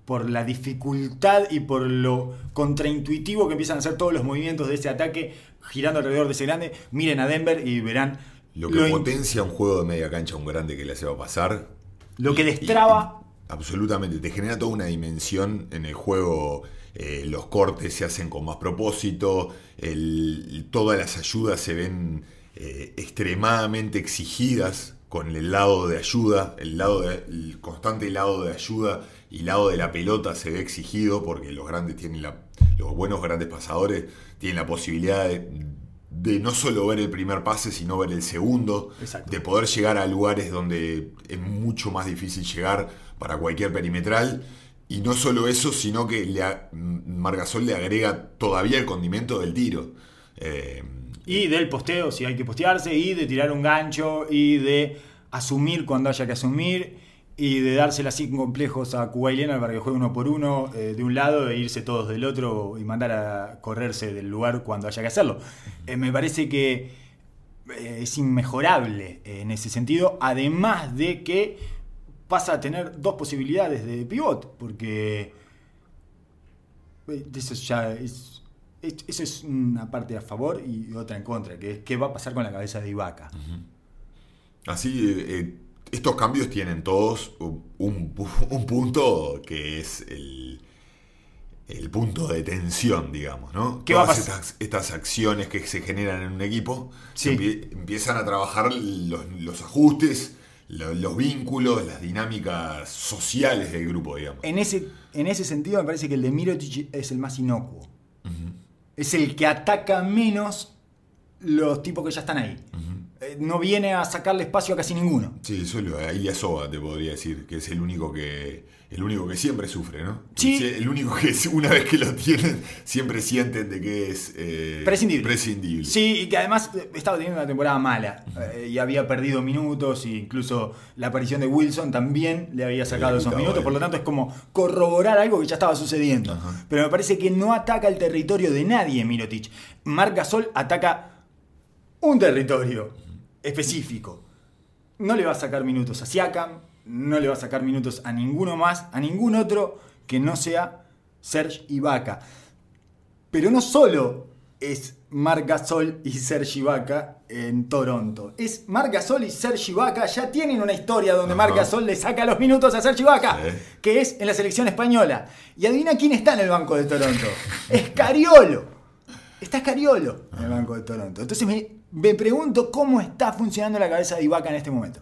por la dificultad y por lo contraintuitivo que empiezan a hacer todos los movimientos de ese ataque girando alrededor de ese grande. Miren a Denver y verán Lo que lo potencia un juego de media cancha a un grande que le hace va a pasar. Lo que Y- destraba- y- absolutamente, te genera toda una dimensión en el juego. Eh, los cortes se hacen con más propósito. el- todas las ayudas se ven eh, extremadamente exigidas con el lado de ayuda. El, lado de- el constante lado de ayuda y lado de la pelota se ve exigido porque los grandes tienen la. Los buenos grandes pasadores tienen la posibilidad de, de no solo ver el primer pase, sino ver el segundo, Exacto. de poder llegar a lugares donde es mucho más difícil llegar para cualquier perimetral. Y no solo eso, sino que le a- Margasol le agrega todavía el condimento del tiro. Eh, Y del posteo, si hay que postearse, y de tirar un gancho, y de asumir cuando haya que asumir, y de dársela sin complejos a Kuwait Leonard para que juegue uno por uno eh, de un lado e irse todos del otro y mandar a correrse del lugar cuando haya que hacerlo. Eh, me parece que es inmejorable en ese sentido, además de que pasa a tener dos posibilidades de pivot, porque eh, eso ya es, es- eso es una parte a favor y otra en contra, que es qué va a pasar con la cabeza de Ibaka. Así, eh, eh, estos cambios tienen todos un, un pu- un punto que es el, el punto de tensión, digamos, ¿no? ¿Qué va a Todas pasar? estas, estas acciones que se generan en un equipo Sí. empie- empiezan a trabajar los, los ajustes, lo- los vínculos, las dinámicas sociales del grupo, digamos. En ese, en ese sentido me parece que el de Mirotic es el más inocuo. Es el que ataca menos los tipos que ya están ahí. No viene a sacarle espacio a casi ninguno. Sí, eso es lo de Ilya Soba, te podría decir, que es el único que el único que siempre sufre, ¿no? Sí. El único que una vez que lo tienen, siempre sienten de que es eh, Prescindible. prescindible. Sí, y que además eh, estaba teniendo una temporada mala eh, y había perdido minutos e incluso la aparición de Wilson también le había sacado esos minutos, por lo tanto es como corroborar algo que ya estaba sucediendo. Ajá. Pero me parece que no ataca el territorio de nadie Mirotic. Marc Gasol ataca un territorio específico. No le va a sacar minutos a Siakam, no le va a sacar minutos a ninguno más, a ningún otro que no sea Serge Ibaka. Pero no solo es Marc Gasol y Serge Ibaka en Toronto. Es Marc Gasol y Serge Ibaka ya tienen una historia donde. Marc Gasol le saca los minutos a Serge Ibaka, Sí. que es en la selección española. Y adivina quién está en el banco de Toronto. Es Cariolo. Está Cariolo en el banco de Toronto. Entonces me, me pregunto cómo está funcionando la cabeza de Ibaka en este momento.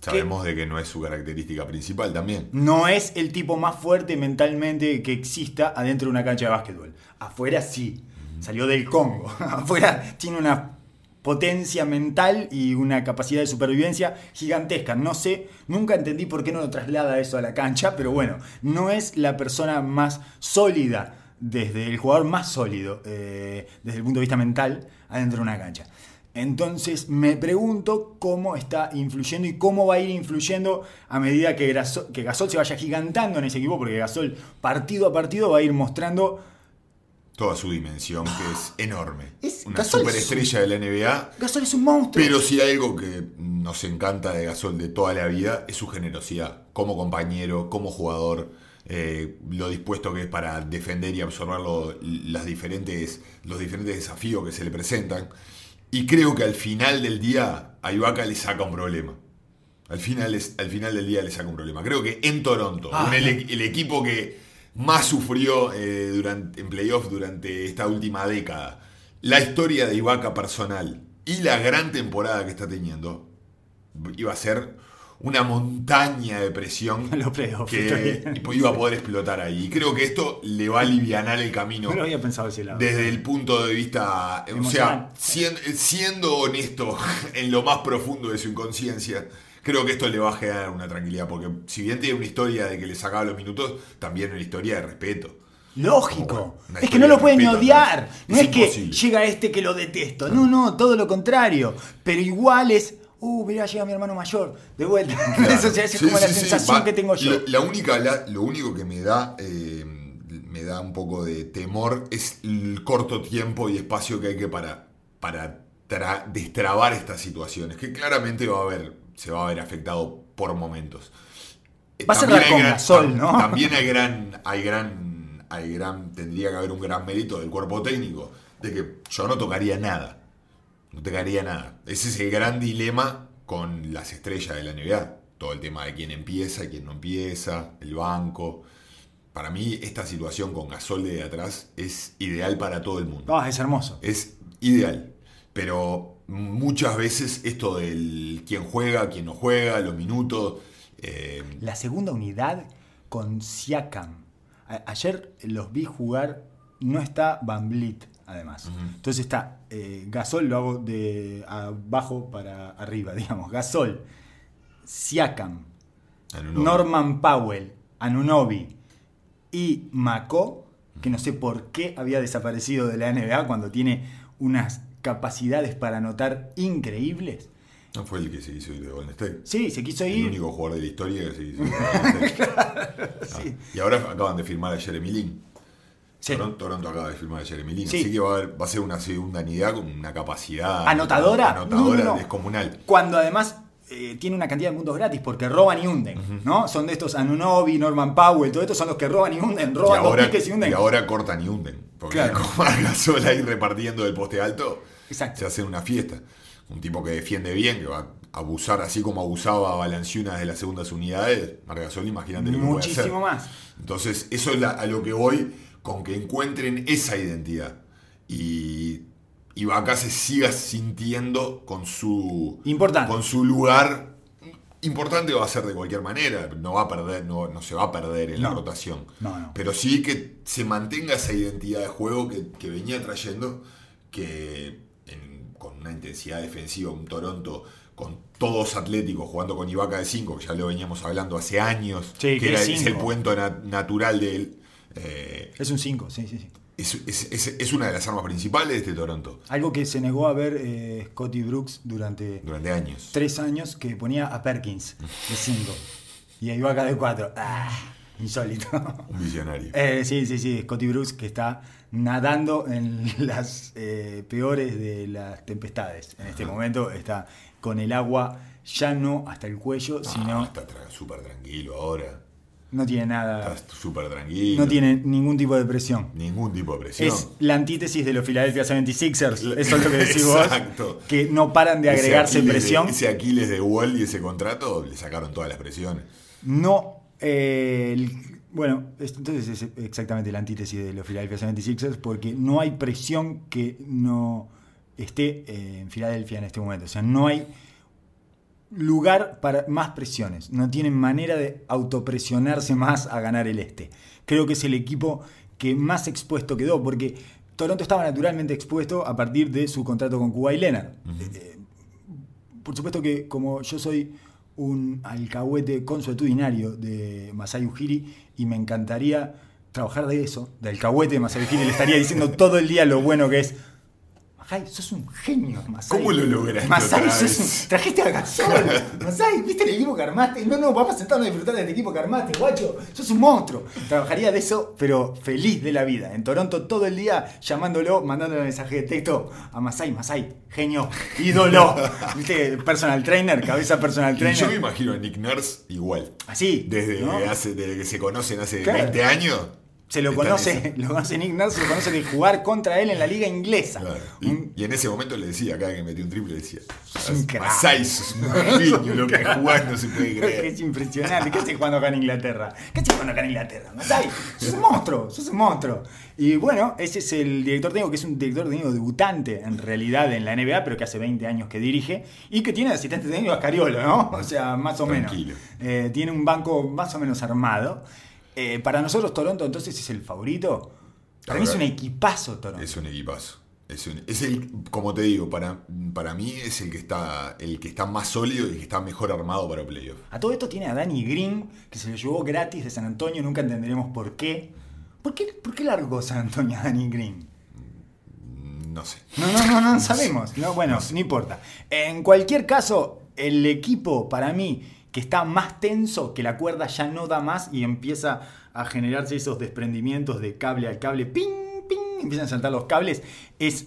Sabemos de que no es su característica principal también. No es el tipo más fuerte mentalmente que exista adentro de una cancha de básquetbol. Afuera sí. Salió del Congo. <laughs> Afuera tiene una potencia mental y una capacidad de supervivencia gigantesca. No sé, nunca entendí por qué no lo traslada eso a la cancha, pero bueno, no es la persona más sólida, desde el jugador más sólido, eh, desde el punto de vista mental, adentro de una cancha. Entonces me pregunto cómo está influyendo y cómo va a ir influyendo a medida que, Gasol se vaya gigantando en ese equipo, porque Gasol partido a partido va a ir mostrando Toda su dimensión, que es enorme. Es- Una Gasol es superestrella de la NBA. Gasol es un monstruo. Pero si hay algo que nos encanta de Gasol de toda la vida es su generosidad, como compañero, como jugador, eh, lo dispuesto que es para defender y absorber lo- las diferentes, los diferentes desafíos que se le presentan. Y creo que al final del día a Ibaka le saca un problema. Al final, es- al final del día le saca un problema. Creo que en Toronto, Ah. un- el, el equipo que más sufrió eh, durante, en playoff durante esta última década, la historia de Ibaka personal y la gran temporada que está teniendo, iba a ser una montaña de presión <laughs> que iba a poder explotar ahí. Y creo que esto le va a aliviar el camino No lo había pensado ese lado. desde el punto de vista, o sea, sien- siendo honesto <laughs> en lo más profundo de su inconsciencia, creo que esto le va a generar una tranquilidad, porque si bien tiene una historia de que le sacaba los minutos, también una historia de respeto. Lógico. Es que no lo pueden ni odiar. No Es es, que llega este que lo detesto. No, no, todo lo contrario. Pero igual es uh, mirá, llega mi hermano mayor, de vuelta. <laughs> Claro. Eso ya es Sí, como la sí, sensación va- que tengo yo. La, la única, la- lo único que me da, eh, me da un poco de temor es el corto tiempo y espacio que hay que para, para tra- destrabar estas situaciones, que claramente va a haber, se va a ver afectado por momentos. Eh, Va a ser también con gran-. También hay gran, hay gran, hay gran, tendría que haber un gran mérito del cuerpo técnico, de que yo no tocaría nada. No tocaría nada. Ese es el gran dilema con las estrellas de la NBA. Todo el tema de quién empieza, quién no empieza, el banco. Para mí, esta situación con Gasol de atrás es ideal para todo el mundo. Ah, es hermoso. Es ideal. Pero muchas veces esto del quién juega, quién no juega, los minutos. eh, La segunda unidad con Siakam. A- ayer los vi jugar, no está Van Vliet, además. Entonces está eh, Gasol, lo hago de abajo para arriba, <laughs> digamos. Gasol, Siakam. Norman Powell, Anunobi y Mako, que no sé por qué había desaparecido de la NBA cuando tiene unas capacidades para anotar increíbles. ¿No fue el que se hizo ir de Golden State? Sí, se quiso El ir. único jugador de la historia que se hizo ir de <laughs> Golden State. Ah, Y ahora acaban de firmar a Jeremy Lin. Sí. Toronto, Toronto acaba de firmar a Jeremy Lin. Sí. Así que va a, haber- va a ser una segunda unidad con una capacidad ¿Anotadora? anotadora No, no, no. descomunal. Cuando además eh, tiene una cantidad de mundos gratis porque roban y hunden, ¿no? Son de estos Anunobi, Norman Powell, todos estos son los que roban y hunden, Y roban dos ahora, piques y hunden. y ahora cortan y hunden. Porque Claro. como <laughs> a Gasol ahí repartiendo del poste alto, Exacto. se hace una fiesta. Un tipo que defiende bien, que va a abusar así como abusaba Valanciunas de las segundas unidades. Margasol, imagínate lo que puede hacer. Muchísimo más. Entonces, eso es la- a lo que voy con que encuentren esa identidad. Y, y se siga sintiendo con su, Importante. con su lugar. Importante va a ser de cualquier manera, no va a perder, no, no se va a perder en la rotación. No, no. Pero sí que se mantenga esa identidad de juego que, que venía trayendo, que en- con una intensidad defensiva, un Toronto con todos atléticos, jugando con Ibaka de 5, que ya lo veníamos hablando hace años, Sí, que que era, es el cinco. puente na- natural de él. Eh, Es un 5, sí, sí, sí. es, es- es- es una de las armas principales de este Toronto Algo que se negó a ver eh, Scotty Brooks durante durante años. tres años, que ponía a Perkins de 5 y a Ibaka de 4. Ah, insólito. Un visionario. Eh, sí, sí, sí, Scotty Brooks que está nadando en las eh, peores de las tempestades. En este momento está con el agua ya no hasta el cuello, No, sino está tra- súper tranquilo ahora. No tiene nada, Está súper tranquilo. no tiene ningún tipo de presión. ningún tipo de presión. Es la antítesis de los Philadelphia 76ers, eso es lo que decís vos, Exacto. que no paran de Ese agregarse de- presión. ese Aquiles de Wall y ese contrato le sacaron todas las presiones. No, eh, el- bueno, es- entonces es exactamente la antítesis de los Philadelphia 76ers porque no hay presión que no esté en Filadelfia en este momento. O sea, no hay lugar para más presiones. No tienen manera de autopresionarse más a ganar el este. Creo que es el equipo que más expuesto quedó porque Toronto estaba naturalmente expuesto a partir de su contrato con Kuwait Leonard. Eh, por supuesto que como yo soy un alcahuete consuetudinario de Masai Ujiri y me encantaría trabajar de eso, de alcahuete de Masai Ujiri, le estaría diciendo todo el día lo bueno que es. Masai, sos un genio, Masai. ¿Cómo lo lograste Masai, sos un- trajiste a Gasol. <laughs> Masai, ¿viste el equipo que armaste? No, no, vamos a sentarnos a disfrutar de este equipo que armaste, guacho. Sos un monstruo. Trabajaría de eso, pero feliz de la vida. En Toronto todo el día llamándolo, mandándole mensaje de texto a Masai, Masai, genio, ídolo. <laughs> ¿Viste? Personal trainer, cabeza personal Y trainer. yo me imagino a Nick Nurse igual. Así. Desde, ¿no? hace, desde que se conocen hace Claro. 20 años. Se lo conoce, <laughs> lo conoce Nick Nurse, se lo conoce de jugar contra él en la liga inglesa. Claro. Y, Un- y en ese momento le decía, cada que metió un triple, le decía: un crack. Masai, sos un genio, lo que <laughs> jugás no se puede <laughs> creer. es impresionante. ¿Qué haces jugando acá en Inglaterra? ¿Qué haces jugando acá en Inglaterra? Masai, sos un monstruo, sos un monstruo. Y bueno, ese es el director técnico, que es un director técnico debutante en realidad en la NBA, pero que hace 20 años que dirige y que tiene de asistente técnico a Scariolo, ¿no? O sea, más o menos. Eh, tiene un banco más o menos armado. Eh, para nosotros Toronto entonces es el favorito. Para mí es un equipazo Toronto. Es un equipazo. Es, un- es el, como te digo, para, para mí es el que está el que está más sólido y el que está mejor armado para playoff. A todo esto tiene a Danny Green, que se lo llevó gratis de San Antonio, nunca entenderemos por qué. ¿Por qué, por qué largó San Antonio a Danny Green? No sé. No, no, no, no <laughs> sabemos. No, bueno, no importa. En cualquier caso, el equipo para mí que está más tenso, que la cuerda ya no da más y empieza a generarse esos desprendimientos de cable al cable, ping, ping, empiezan a saltar los cables, es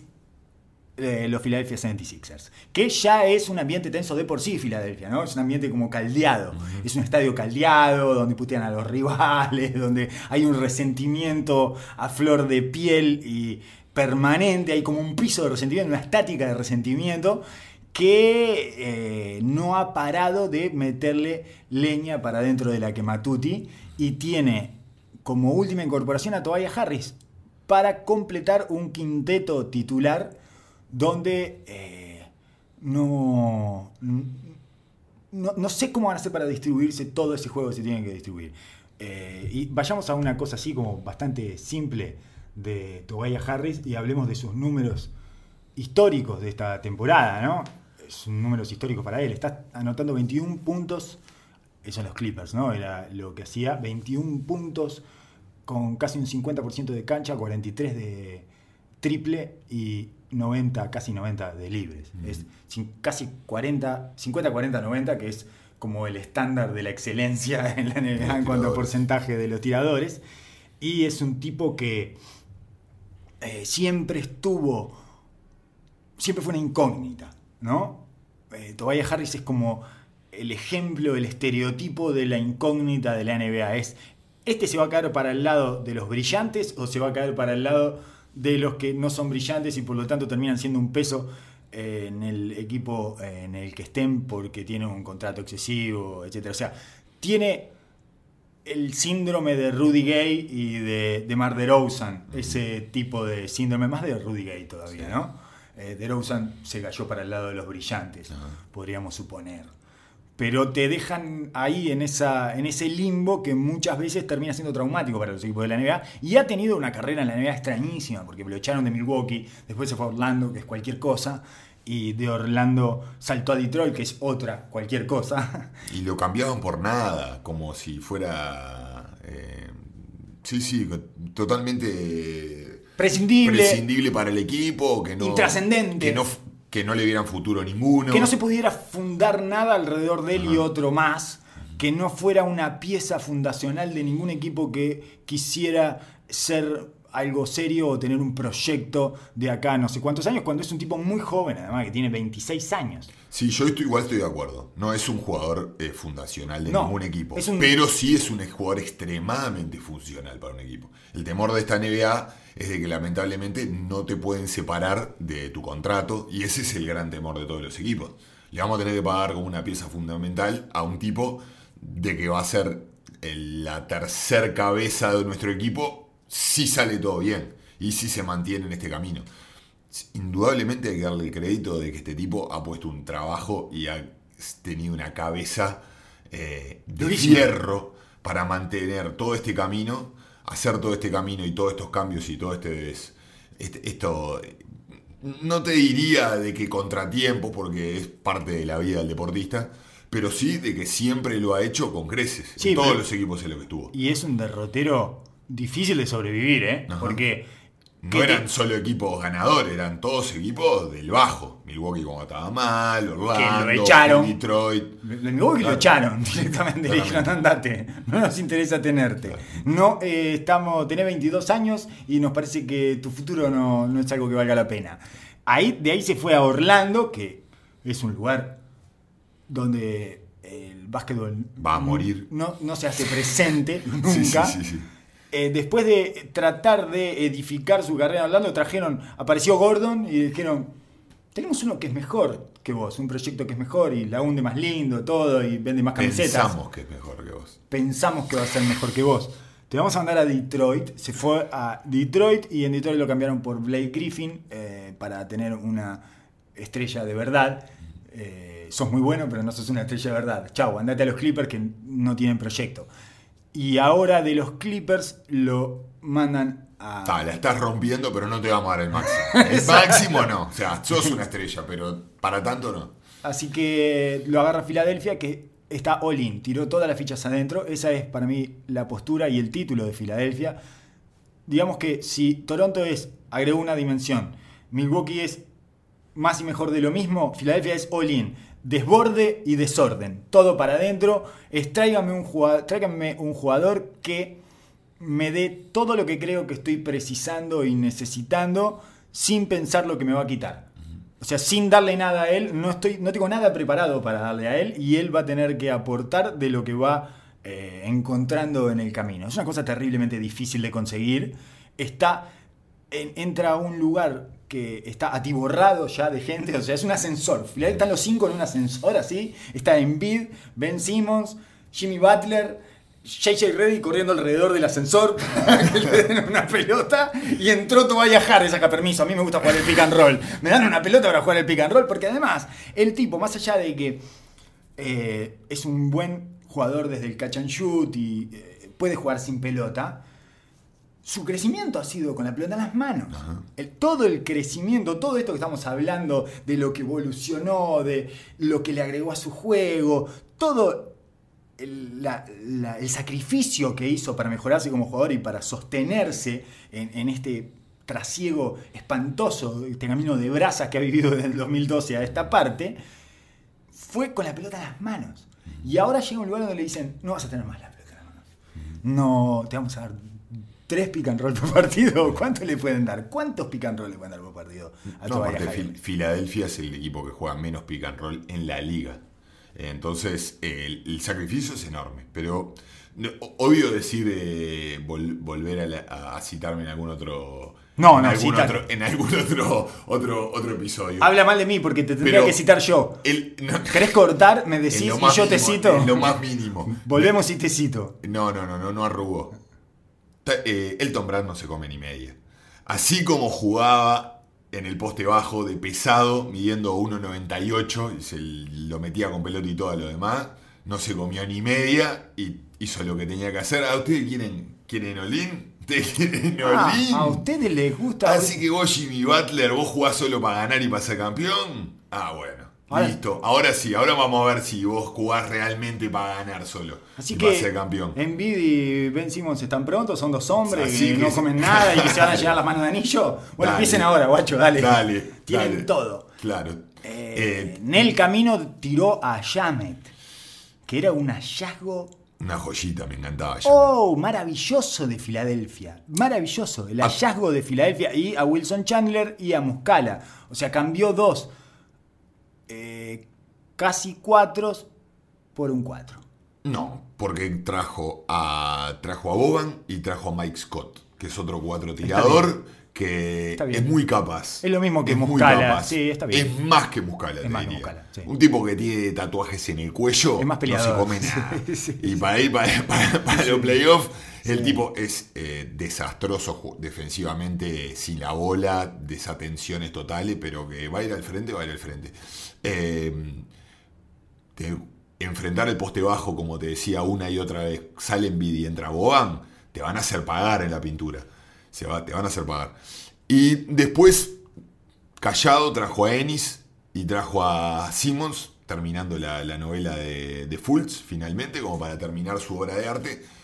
eh, los Philadelphia 76ers. Que ya es un ambiente tenso de por sí, Filadelfia, ¿no? Es un ambiente como caldeado. Es un estadio caldeado, donde putean a los rivales, <laughs> donde hay un resentimiento a flor de piel y permanente, hay como un piso de resentimiento, una estática de resentimiento que eh, no ha parado de meterle leña para dentro de la quematuti y tiene como última incorporación a Tobias Harris para completar un quinteto titular donde eh, no, no, no sé cómo van a hacer para distribuirse todo ese juego se tiene que distribuir. Eh, y vayamos a una cosa así como bastante simple de Tobias Harris y hablemos de sus números históricos de esta temporada, ¿no? Son números históricos para él. Está anotando 21 puntos, eso en los Clippers, ¿no? Era lo que hacía, 21 puntos con casi un 50% de cancha, 43 de triple y 90, casi 90 de libres. Es cin- casi 40, 50, 40, 90, que es como el estándar de la excelencia <laughs> en la NBA en cuanto a porcentaje de los tiradores. Y es un tipo que eh, siempre estuvo, siempre fue una incógnita, ¿no? Eh, Tobias Harris es como el ejemplo, el estereotipo de la incógnita de la NBA. Es, ¿este se va a caer para el lado de los brillantes o se va a caer para el lado de los que no son brillantes y por lo tanto terminan siendo un peso eh, en el equipo eh, en el que estén porque tienen un contrato excesivo, etcétera? O sea, tiene el síndrome de Rudy Gay y de, de Mar ese tipo de síndrome, más de Rudy Gay todavía, Sí. ¿no? Eh, DeRozan se cayó para el lado de los brillantes, podríamos suponer. Pero te dejan ahí en, esa, en ese limbo que muchas veces termina siendo traumático para los equipos de la NBA. Y ha tenido una carrera en la NBA extrañísima, porque lo echaron de Milwaukee, después se fue a Orlando, que es cualquier cosa, y de Orlando saltó a Detroit, que es otra cualquier cosa. <laughs> Y lo cambiaban por nada, como si fuera. eh, sí, sí, totalmente Prescindible. prescindible para el equipo, que no. Intrascendente. Que no, que no le vieran futuro ninguno. Que no se pudiera fundar nada alrededor de él y otro más. Que no fuera una pieza fundacional de ningún equipo que quisiera ser algo serio o tener un proyecto de acá no sé cuántos años, cuando es un tipo muy joven, además, que tiene 26 años. Sí, yo estoy, igual estoy de acuerdo. No es un jugador eh, fundacional de No, ningún equipo. un- Pero sí es un jugador extremadamente funcional para un equipo. El temor de esta NBA es de que lamentablemente no te pueden separar de tu contrato. Y ese es el gran temor de todos los equipos. Le vamos a tener que pagar como una pieza fundamental a un tipo de que va a ser la tercer cabeza de nuestro equipo si sale todo bien y si se mantiene en este camino. Indudablemente hay que darle el crédito de que este tipo ha puesto un trabajo y ha tenido una cabeza eh, de hierro para mantener todo este camino, hacer todo este camino y todos estos cambios y todo este, este- esto no te diría de que contratiempo porque es parte de la vida del deportista, pero sí de que siempre lo ha hecho con creces Sí, en todos los equipos en los que estuvo. Y es un derrotero difícil de sobrevivir, ¿eh? Ajá. Porque... No eran te- solo equipos ganadores, eran todos equipos del bajo. Milwaukee como estaba mal, Orlando, Que lo echaron. Detroit. Milwaukee lo echaron <laughs> directamente, le dijeron andate, no nos interesa tenerte. No, eh, estamos, tenés 22 años y nos parece que tu futuro no, no es algo que valga la pena. Ahí, de ahí se fue a Orlando, que es un lugar donde el básquetbol Va a morir. No, no se hace presente <laughs> nunca. Sí, sí, sí. Eh, después de tratar de edificar su carrera en Orlando, trajeron, apareció Gordon y dijeron, tenemos uno que es mejor que vos, un proyecto que es mejor y la hunde más lindo, todo, y vende más camisetas. Pensamos que es mejor que vos. Pensamos que va a ser mejor que vos. Te vamos a mandar a Detroit. Se fue a Detroit y en Detroit lo cambiaron por Blake Griffin eh, para tener una estrella de verdad. Eh, sos muy bueno, pero no sos una estrella de verdad. Chau, andate a los Clippers que no tienen proyecto. Y ahora de los Clippers lo mandan a. Ta, la estás rompiendo, pero no te vamos a dar el máximo. <laughs> El máximo no. O sea, sos una estrella, pero para tanto no. Así que lo agarra Filadelfia, que está all in, tiró todas las fichas adentro. Esa es para mí la postura y el título de Filadelfia. Digamos que si Toronto es, agregó una dimensión, Milwaukee es más y mejor de lo mismo, Filadelfia es all in. Desborde y desorden. Todo para adentro. Tráigame, un jugador, tráigame un jugador que me dé todo lo que creo que estoy precisando y necesitando sin pensar lo que me va a quitar. O sea, sin darle nada a él, no, estoy, no tengo nada preparado para darle a él y él va a tener que aportar de lo que va eh, encontrando en el camino. Es una cosa terriblemente difícil de conseguir. Está, entra a un lugar que está atiborrado ya de gente, o sea, es un ascensor. Están los cinco en un ascensor así. Está Embiid, Ben Simmons, Jimmy Butler, JJ Reddy corriendo alrededor del ascensor <laughs> que le den una pelota y entró Tobias Harris saca permiso, a mí me gusta jugar el pick and roll. Me dan una pelota para jugar el pick and roll porque además el tipo, más allá de que eh, es un buen jugador desde el catch and shoot y eh, puede jugar sin pelota, su crecimiento ha sido con la pelota en las manos. todo el crecimiento, todo esto que estamos hablando de lo que evolucionó, de lo que le agregó a su juego, todo el, sacrificio que hizo para mejorarse como jugador y para sostenerse en, este trasiego espantoso, este camino de brasas que ha vivido desde el 2012 a esta parte, fue con la pelota en las manos. Y ahora llega un lugar donde le dicen, no vas a tener más la pelota en las manos. No, te vamos a dar tres pick and roll <laughs> por partido. ¿Cuánto le pueden dar? ¿Cuántos pick and roll le pueden dar por partido? A no, Filadelfia es el equipo que juega menos pick and roll en la liga. Entonces, el, sacrificio es enorme. Pero, obvio decir eh, volver a, citarme en algún otro. No, en no, algún otro, En algún otro, otro, otro episodio. Habla mal de mí porque te tendría que citar yo. ¿Querés cortar? Me <laughs> decís y yo te cito. lo más mínimo. <laughs> Volvemos y te cito. No, no, no, no, no arrugó. Eh, Elton Brand no se come ni media. Así como jugaba en el poste bajo de pesado, midiendo 1,98 y se lo metía con pelota y todo lo demás. No se comió ni media y hizo lo que tenía que hacer. ¿A ustedes quieren, quieren Olin? quieren ah, a ustedes les gusta. Así que vos, Jimmy Butler, vos jugás solo para ganar y para ser campeón. Ah, bueno. Listo, ahora sí, ahora vamos a ver si vos jugás realmente para ganar solo. Así que ser campeón. Envid y Ben Simmons están prontos, son dos hombres que, no comen nada y que <laughs> se van a llenar las manos de anillo. Bueno, empiecen ahora, guacho, dale. Dale. Tienen todo. Claro. Eh, eh, en el camino tiró a Yamet, que era un hallazgo. Una joyita, me encantaba. Oh, maravilloso de Filadelfia. Maravilloso. El ah. hallazgo de Filadelfia y a Wilson Chandler y a Muscala. O sea, cambió dos eh, casi cuatro por un 4. No, porque trajo a, trajo a Boban y trajo a Mike Scott, que es otro cuatro tirador que es muy capaz. Es lo mismo que Muscala. Sí, está bien. Es más que Muscala, Un tipo que tiene tatuajes en el cuello no se come <laughs> nada. y para ir para, para, los playoffs, el tipo es eh, desastroso defensivamente, sin la bola, desatenciones totales, pero que va a ir al frente, va a ir al frente. Eh, enfrentar el poste bajo, como te decía una y otra vez, sale y entra Boban, te van a hacer pagar en la pintura. Se va, te van a hacer pagar. Y después, Callado trajo a Ennis y trajo a Simmons, terminando la, novela de, de Fultz, finalmente, como para terminar su obra de arte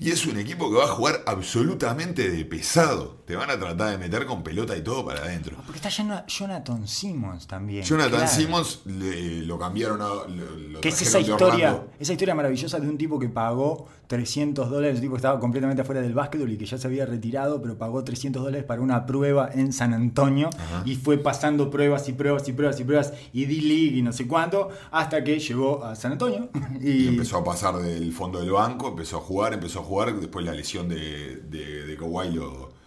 y es un equipo que va a jugar absolutamente de pesado. Te van a tratar de meter con pelota y todo para adentro. Porque está Jonathan Simmons también. Jonathan Simmons lo cambiaron a. que es esa historia, esa historia maravillosa de un tipo que pagó 300 dólares, un tipo que estaba completamente afuera del básquetbol y que ya se había retirado, pero pagó 300 dólares para una prueba en San Antonio y fue pasando pruebas y pruebas y pruebas y pruebas y D-League y no sé cuánto, hasta que llegó a San Antonio. <laughs> Y... empezó a pasar del fondo del banco, empezó a jugar, empezó a jugar, después la lesión de, de, de Kawhi lo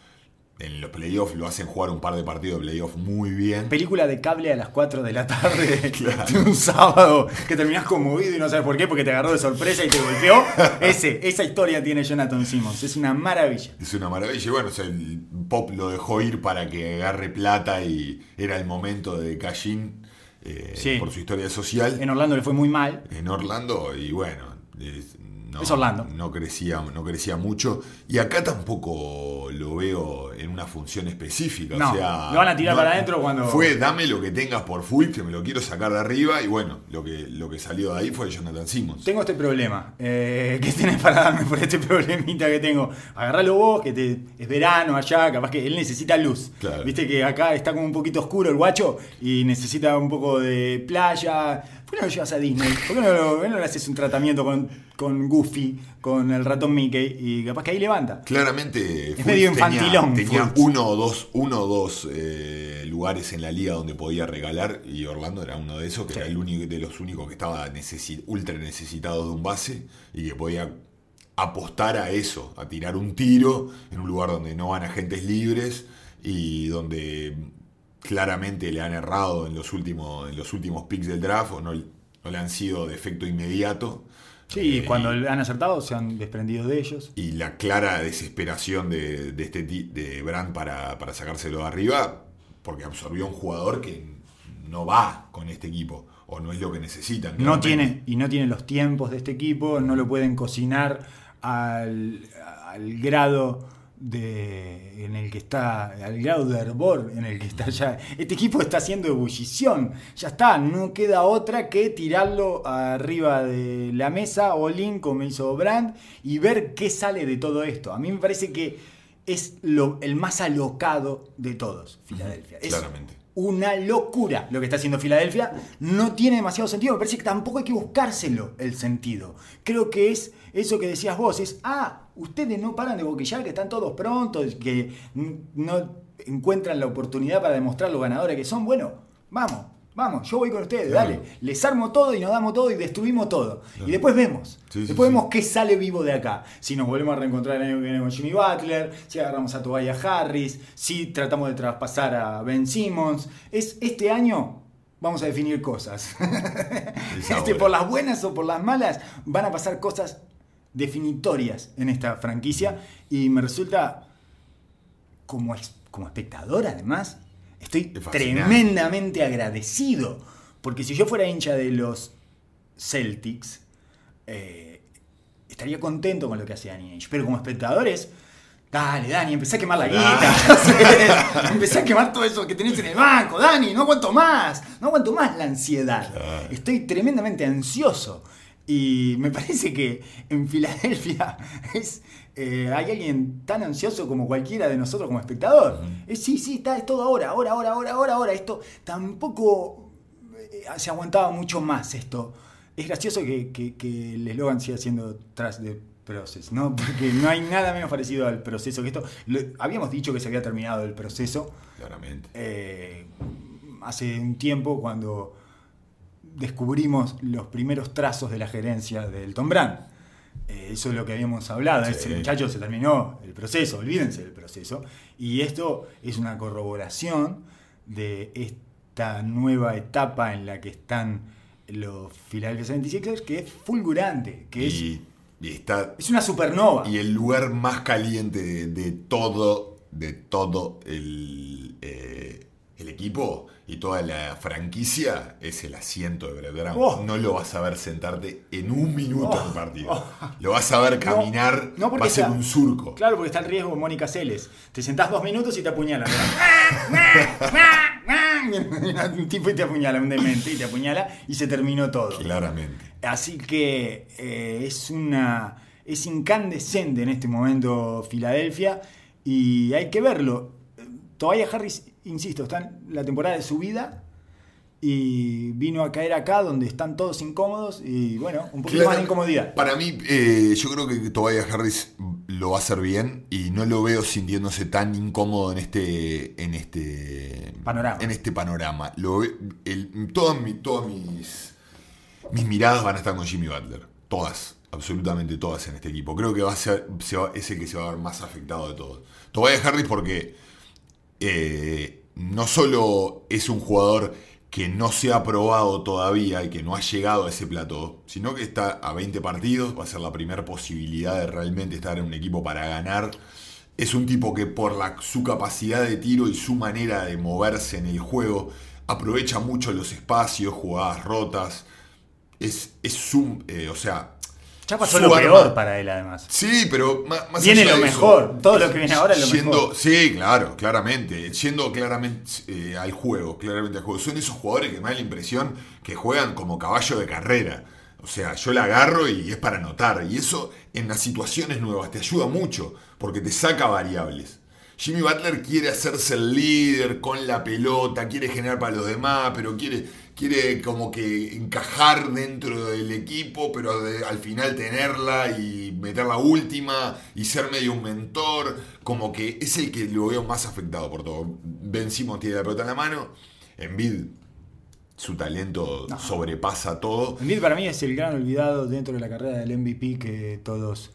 en los playoffs lo hacen jugar un par de partidos de playoffs muy bien. Película de cable a las 4 de la tarde <laughs> de un sábado que terminás conmovido y no sabes por qué, porque te agarró de sorpresa y te golpeó. <laughs> Ese, esa historia tiene Jonathan Simmons. Es una maravilla. Es una maravilla. Y bueno, el Pop lo dejó ir para que agarre plata y era el momento de Cashin eh, por su historia social. En Orlando le fue muy mal. En Orlando, y bueno, no, es Orlando. No crecía, no crecía mucho. Y acá tampoco lo veo en una función específica. No, o sea, lo van a tirar para adentro cuando. Fue dame lo que tengas por full, que me lo quiero sacar de arriba. Y bueno, lo que, lo que salió de ahí fue Jonathan Simmons. Tengo este problema. Eh, ¿Qué tienes para darme por este problemita que tengo? Agarralo vos, que te, es verano allá, capaz que él necesita luz. Viste que acá está como un poquito oscuro el guacho y necesita un poco de playa qué no lo llevas a Disney? ¿Por qué no, lo- por qué no le haces un tratamiento con, con Goofy, con el ratón Mickey? Y capaz que ahí levanta. Claramente Es medio infantilón, tenía, uno o dos, uno o dos eh, lugares en la liga donde podía regalar y Orlando era uno de esos, que era el único de los únicos que estaba necesi- ultra necesitado de un base y que podía apostar a eso, a tirar un tiro en un lugar donde no van agentes libres y donde claramente le han errado en los últimos, en los últimos picks del draft o no, no le han sido de efecto inmediato. Sí, Eh, cuando y- han acertado se han desprendido de ellos. y la clara desesperación de, de este de Brand para, para sacárselo de arriba, porque absorbió a un jugador que no va con este equipo, o no es lo que necesitan. No tiene, y no tiene los tiempos de este equipo, no lo pueden cocinar al, al grado de en el que está, al grado de hervor en el que está ya. Este equipo está haciendo ebullición. Ya está, no queda otra que tirarlo arriba de la mesa, Olin, como hizo Brand, y ver qué sale de todo esto. A mí me parece que es lo, el más alocado de todos, Filadelfia. Es Claramente. una locura lo que está haciendo Filadelfia. No tiene demasiado sentido. Me parece que tampoco hay que buscárselo el sentido. Creo que es eso que decías vos. Es, ah, ustedes no paran de boquillar, que están todos prontos, que no encuentran la oportunidad para demostrar lo ganadores que son. Bueno, vamos. Vamos, yo voy con ustedes, Claro. dale. Les armo todo y nos damos todo y destruimos todo. Y después vemos. Sí, después sí. vemos qué sale vivo de acá. Si nos volvemos a reencontrar el año que viene con Jimmy Butler, si agarramos a Tobias Harris, si tratamos de traspasar a Ben Simmons. Es, este año vamos a definir cosas. <laughs> este, por las buenas o por las malas, van a pasar cosas definitorias en esta franquicia. Y me resulta, como, como espectador además, estoy tremendamente agradecido. Porque si yo fuera hincha de los Celtics, eh, estaría contento con lo que hace Danny Ainge. Pero como espectadores, dale, Dani, empecé a quemar la guita. <laughs> empecé a quemar todo eso que tenés en el banco, Dani, no aguanto más. No aguanto más la ansiedad. Estoy tremendamente ansioso. Y me <laughs> parece que en Filadelfia <laughs> es, eh, hay alguien tan ansioso como cualquiera de nosotros como espectador. Es, sí, sí, está, es todo ahora, ahora, ahora, ahora, ahora, ahora. Esto tampoco eh, se aguantaba mucho más esto. Es gracioso que, que- que el eslogan siga siendo tras de proceso, ¿no? <laughs> Porque no hay nada menos parecido al proceso que esto. Lo- habíamos dicho que se había terminado el proceso Claramente. eh, hace un tiempo cuando descubrimos los primeros trazos de la gerencia de Elton Brand. Eh, eso es lo que habíamos hablado. Sí. Ese muchacho se terminó el proceso, olvídense del proceso. Y esto es una corroboración de esta nueva etapa en la que están los Philadelphia 76ers, que es fulgurante, que es, Y, y está es una supernova. y el lugar más caliente de, de todo, de todo el, eh, el equipo y toda la franquicia es el asiento de Brett Brown. Oh. No lo vas a ver sentarte en un minuto Oh. en partido. Oh. Lo vas a ver caminar, No, porque va a ser un surco. Claro, porque está el riesgo Mónica Celes. Te sentás dos minutos y te apuñalan. <laughs> un tipo y te apuñala, un demente y te apuñala y se terminó todo. Claramente. Así que eh, es una. Es incandescente en este momento Filadelfia y hay que verlo. Todavía Harris, insisto, está en la temporada de su vida y vino a caer acá donde están todos incómodos y bueno, un poquito más de incomodidad. Para mí, eh, yo creo que Tobias Harris lo va a hacer bien y no lo veo sintiéndose tan incómodo en este en este Panorama. En este panorama. Lo ve- el- todas mi- todas mis mis miradas van a estar con Jimmy Butler, todas, absolutamente todas en este equipo. Creo que va a ser se va- es el que se va a ver más afectado de todos. Tobias Harris porque eh, no solo es un jugador que no se ha probado todavía y que no ha llegado a ese plató, sino que está a 20 partidos, va a ser la primera posibilidad de realmente estar en un equipo para ganar. Es un tipo que por su capacidad de tiro y su manera de moverse en el juego, aprovecha mucho los espacios, jugadas rotas. Es, es su, eh, o sea... Ya pasó su lo arma- peor para él además. Sí, pero ma- más, Viene allá lo de eso, mejor, todo lo que viene ahora es lo yendo- mejor. Sí, claro, claramente. Yendo claramente eh, al juego, claramente al juego. Son esos jugadores que me da la impresión que juegan como caballo de carrera. O sea, yo la agarro y es para anotar. Y eso en las situaciones nuevas te ayuda mucho, porque te saca variables. Jimmy Butler quiere hacerse el líder con la pelota, quiere generar para los demás, pero quiere, quiere como que encajar dentro del equipo, pero de- al final tenerla y meter la última y ser medio un mentor, como que es el que lo veo más afectado por todo. Ben Simmons tiene la pelota en la mano, Embiid su talento sobrepasa todo. Embiid para mí es el gran olvidado dentro de la carrera del MVP que todos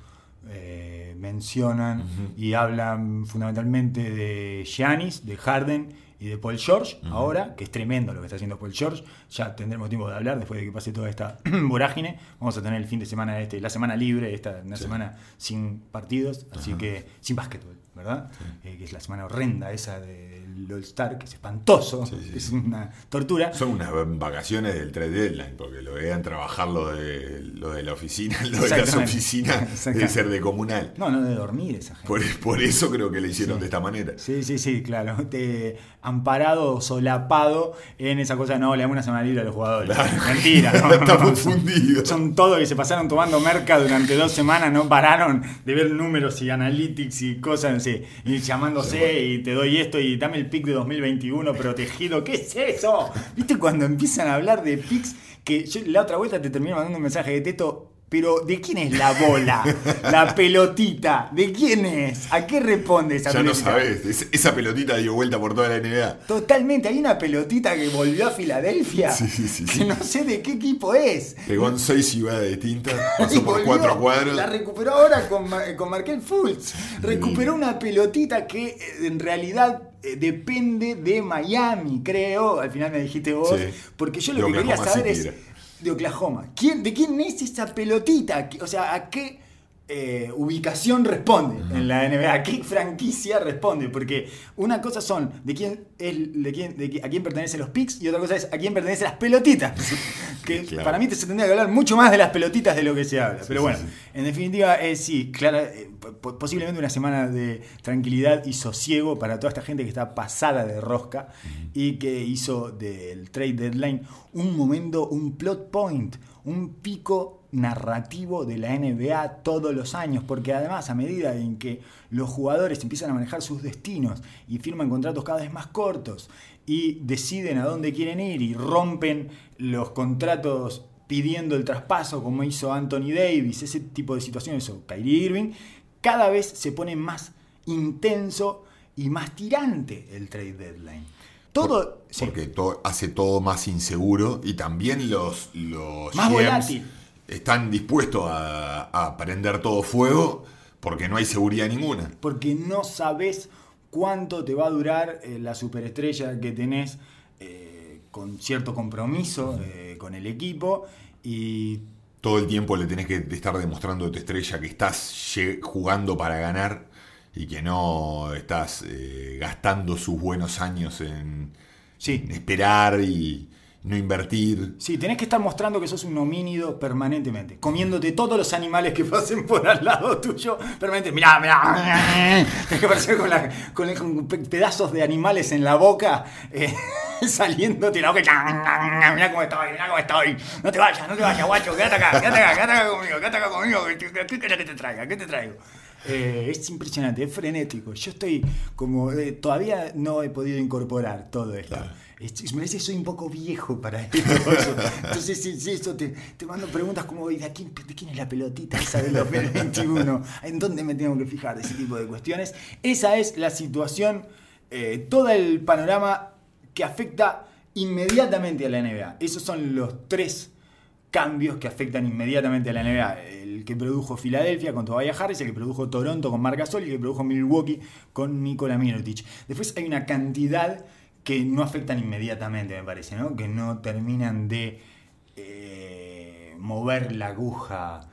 eh, mencionan y hablan fundamentalmente de Giannis, de Harden y de Paul George ahora, que es tremendo lo que está haciendo Paul George. Ya tendremos tiempo de hablar después de que pase toda esta <clears throat> vorágine. Vamos a tener el fin de semana este, la semana libre, esta una semana sin partidos, así que sin básquetbol, ¿verdad? Eh, que es la semana horrenda esa del All Star, que es espantoso, Sí, es una tortura. Son unas vacaciones del 3 deadline, porque lo vean trabajar lo de, lo de la oficina, <laughs> lo de las oficinas <laughs> Exactamente. ser de comunal. No, no de dormir esa gente. Por, por eso creo que le hicieron de esta manera. Sí, sí, sí, claro. Te, amparado, solapado en esa cosa, no, le damos una semana libre a los jugadores. Mentira, <laughs> no, Estamos no. Son todos que se pasaron tomando merca durante dos semanas, no pararon de ver números y analytics y cosas, no sé, y llamándose y te doy esto y dame el pick de 2021 protegido. ¿Qué es eso? ¿Viste cuando empiezan a hablar de picks? Que yo la otra vuelta te termino mandando un mensaje de Teto. Pero, ¿de quién es la bola? La pelotita. ¿De quién es? ¿A qué responde esa Ya no pelotita? sabes, es- esa pelotita dio vuelta por toda la NBA. Totalmente, hay una pelotita que volvió a Filadelfia. Sí, sí, sí, que no sé de qué equipo es. Pegó en seis ciudades distintas, <laughs> pasó por volvió, cuatro cuadros. La recuperó ahora con, con Markel Fultz. Recuperó una pelotita que eh, en realidad eh, depende de Miami, creo. Al final me dijiste vos. Sí. Porque yo lo que quería saber es. De Oklahoma. ¿Quién, ¿De quién es esa pelotita? ¿Qué- O sea, ¿a qué eh, ubicación responde en la NBA? ¿A qué franquicia responde? Porque una cosa son de quién es, de quién, de a quién pertenecen los picks y otra cosa es a quién pertenecen las pelotitas. que <laughs> Claro. para mí se tendría que hablar mucho más de las pelotitas de lo que se habla. Pero bueno, sí. en definitiva, eh, sí, clara, eh, po- posiblemente una semana de tranquilidad y sosiego para toda esta gente que está pasada de rosca y que hizo del trade deadline un momento, un plot point, un pico narrativo de la NBA todos los años, porque además a medida en que los jugadores empiezan a manejar sus destinos y firman contratos cada vez más cortos y deciden a dónde quieren ir y rompen los contratos pidiendo el traspaso como hizo Anthony Davis, ese tipo de situaciones o Kyrie Irving, cada vez se pone más intenso y más tirante el trade deadline. Todo sí, Porque to- hace todo más inseguro y también los, los Más GMs volátil. Están dispuestos a, a prender todo fuego porque no hay seguridad ninguna. porque no sabes cuánto te va a durar eh, la superestrella que tenés eh, con cierto compromiso eh, con el equipo y Todo el tiempo le tenés que estar demostrando a tu estrella que estás jugando para ganar y que no estás gastando sus buenos años en, Sí. en esperar y no invertir. Sí, tenés que estar mostrando que sos un homínido permanentemente, comiéndote todos los animales que <laughs> pasen por al lado tuyo permanentemente. Mirá, mirá. <laughs> Tenés que aparecer con, la- con el- con pe- pedazos de animales en la boca, eh, <laughs> saliéndote la boca. Mirá cómo estoy, mirá cómo estoy. No te vayas, no te vayas, guacho, quédate acá, quédate acá, quédate acá conmigo, quédate acá conmigo. ¿Qué querés que te traiga? ¿Qué te traigo? Eh, es impresionante, es frenético. Yo estoy como. eh, todavía no he podido incorporar todo esto. Es- Me parece que soy un poco viejo para esto. Entonces, sí, eso te, te mando preguntas como: ¿de, quién, ¿de quién es la pelotita esa del 2021? ¿En dónde me tengo que fijar de ese tipo de cuestiones? Esa es la situación, eh, todo el panorama que afecta inmediatamente a la NBA. Esos son los tres cambios que afectan inmediatamente a la NBA. El que produjo Filadelfia con Tobias Harris, el que produjo Toronto con Marc Gasol y el que produjo Milwaukee con Nikola Mirotic. Después hay una cantidad que no afectan inmediatamente, me parece, ¿no? Que no terminan de eh, mover la aguja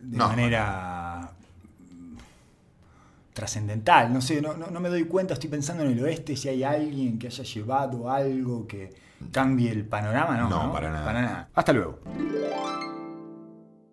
de No. manera mm, trascendental. No sé, no, no, no me doy cuenta, estoy pensando en el oeste, si hay alguien que haya llevado algo que cambie el panorama, no. No, para nada. Para nada. Hasta luego.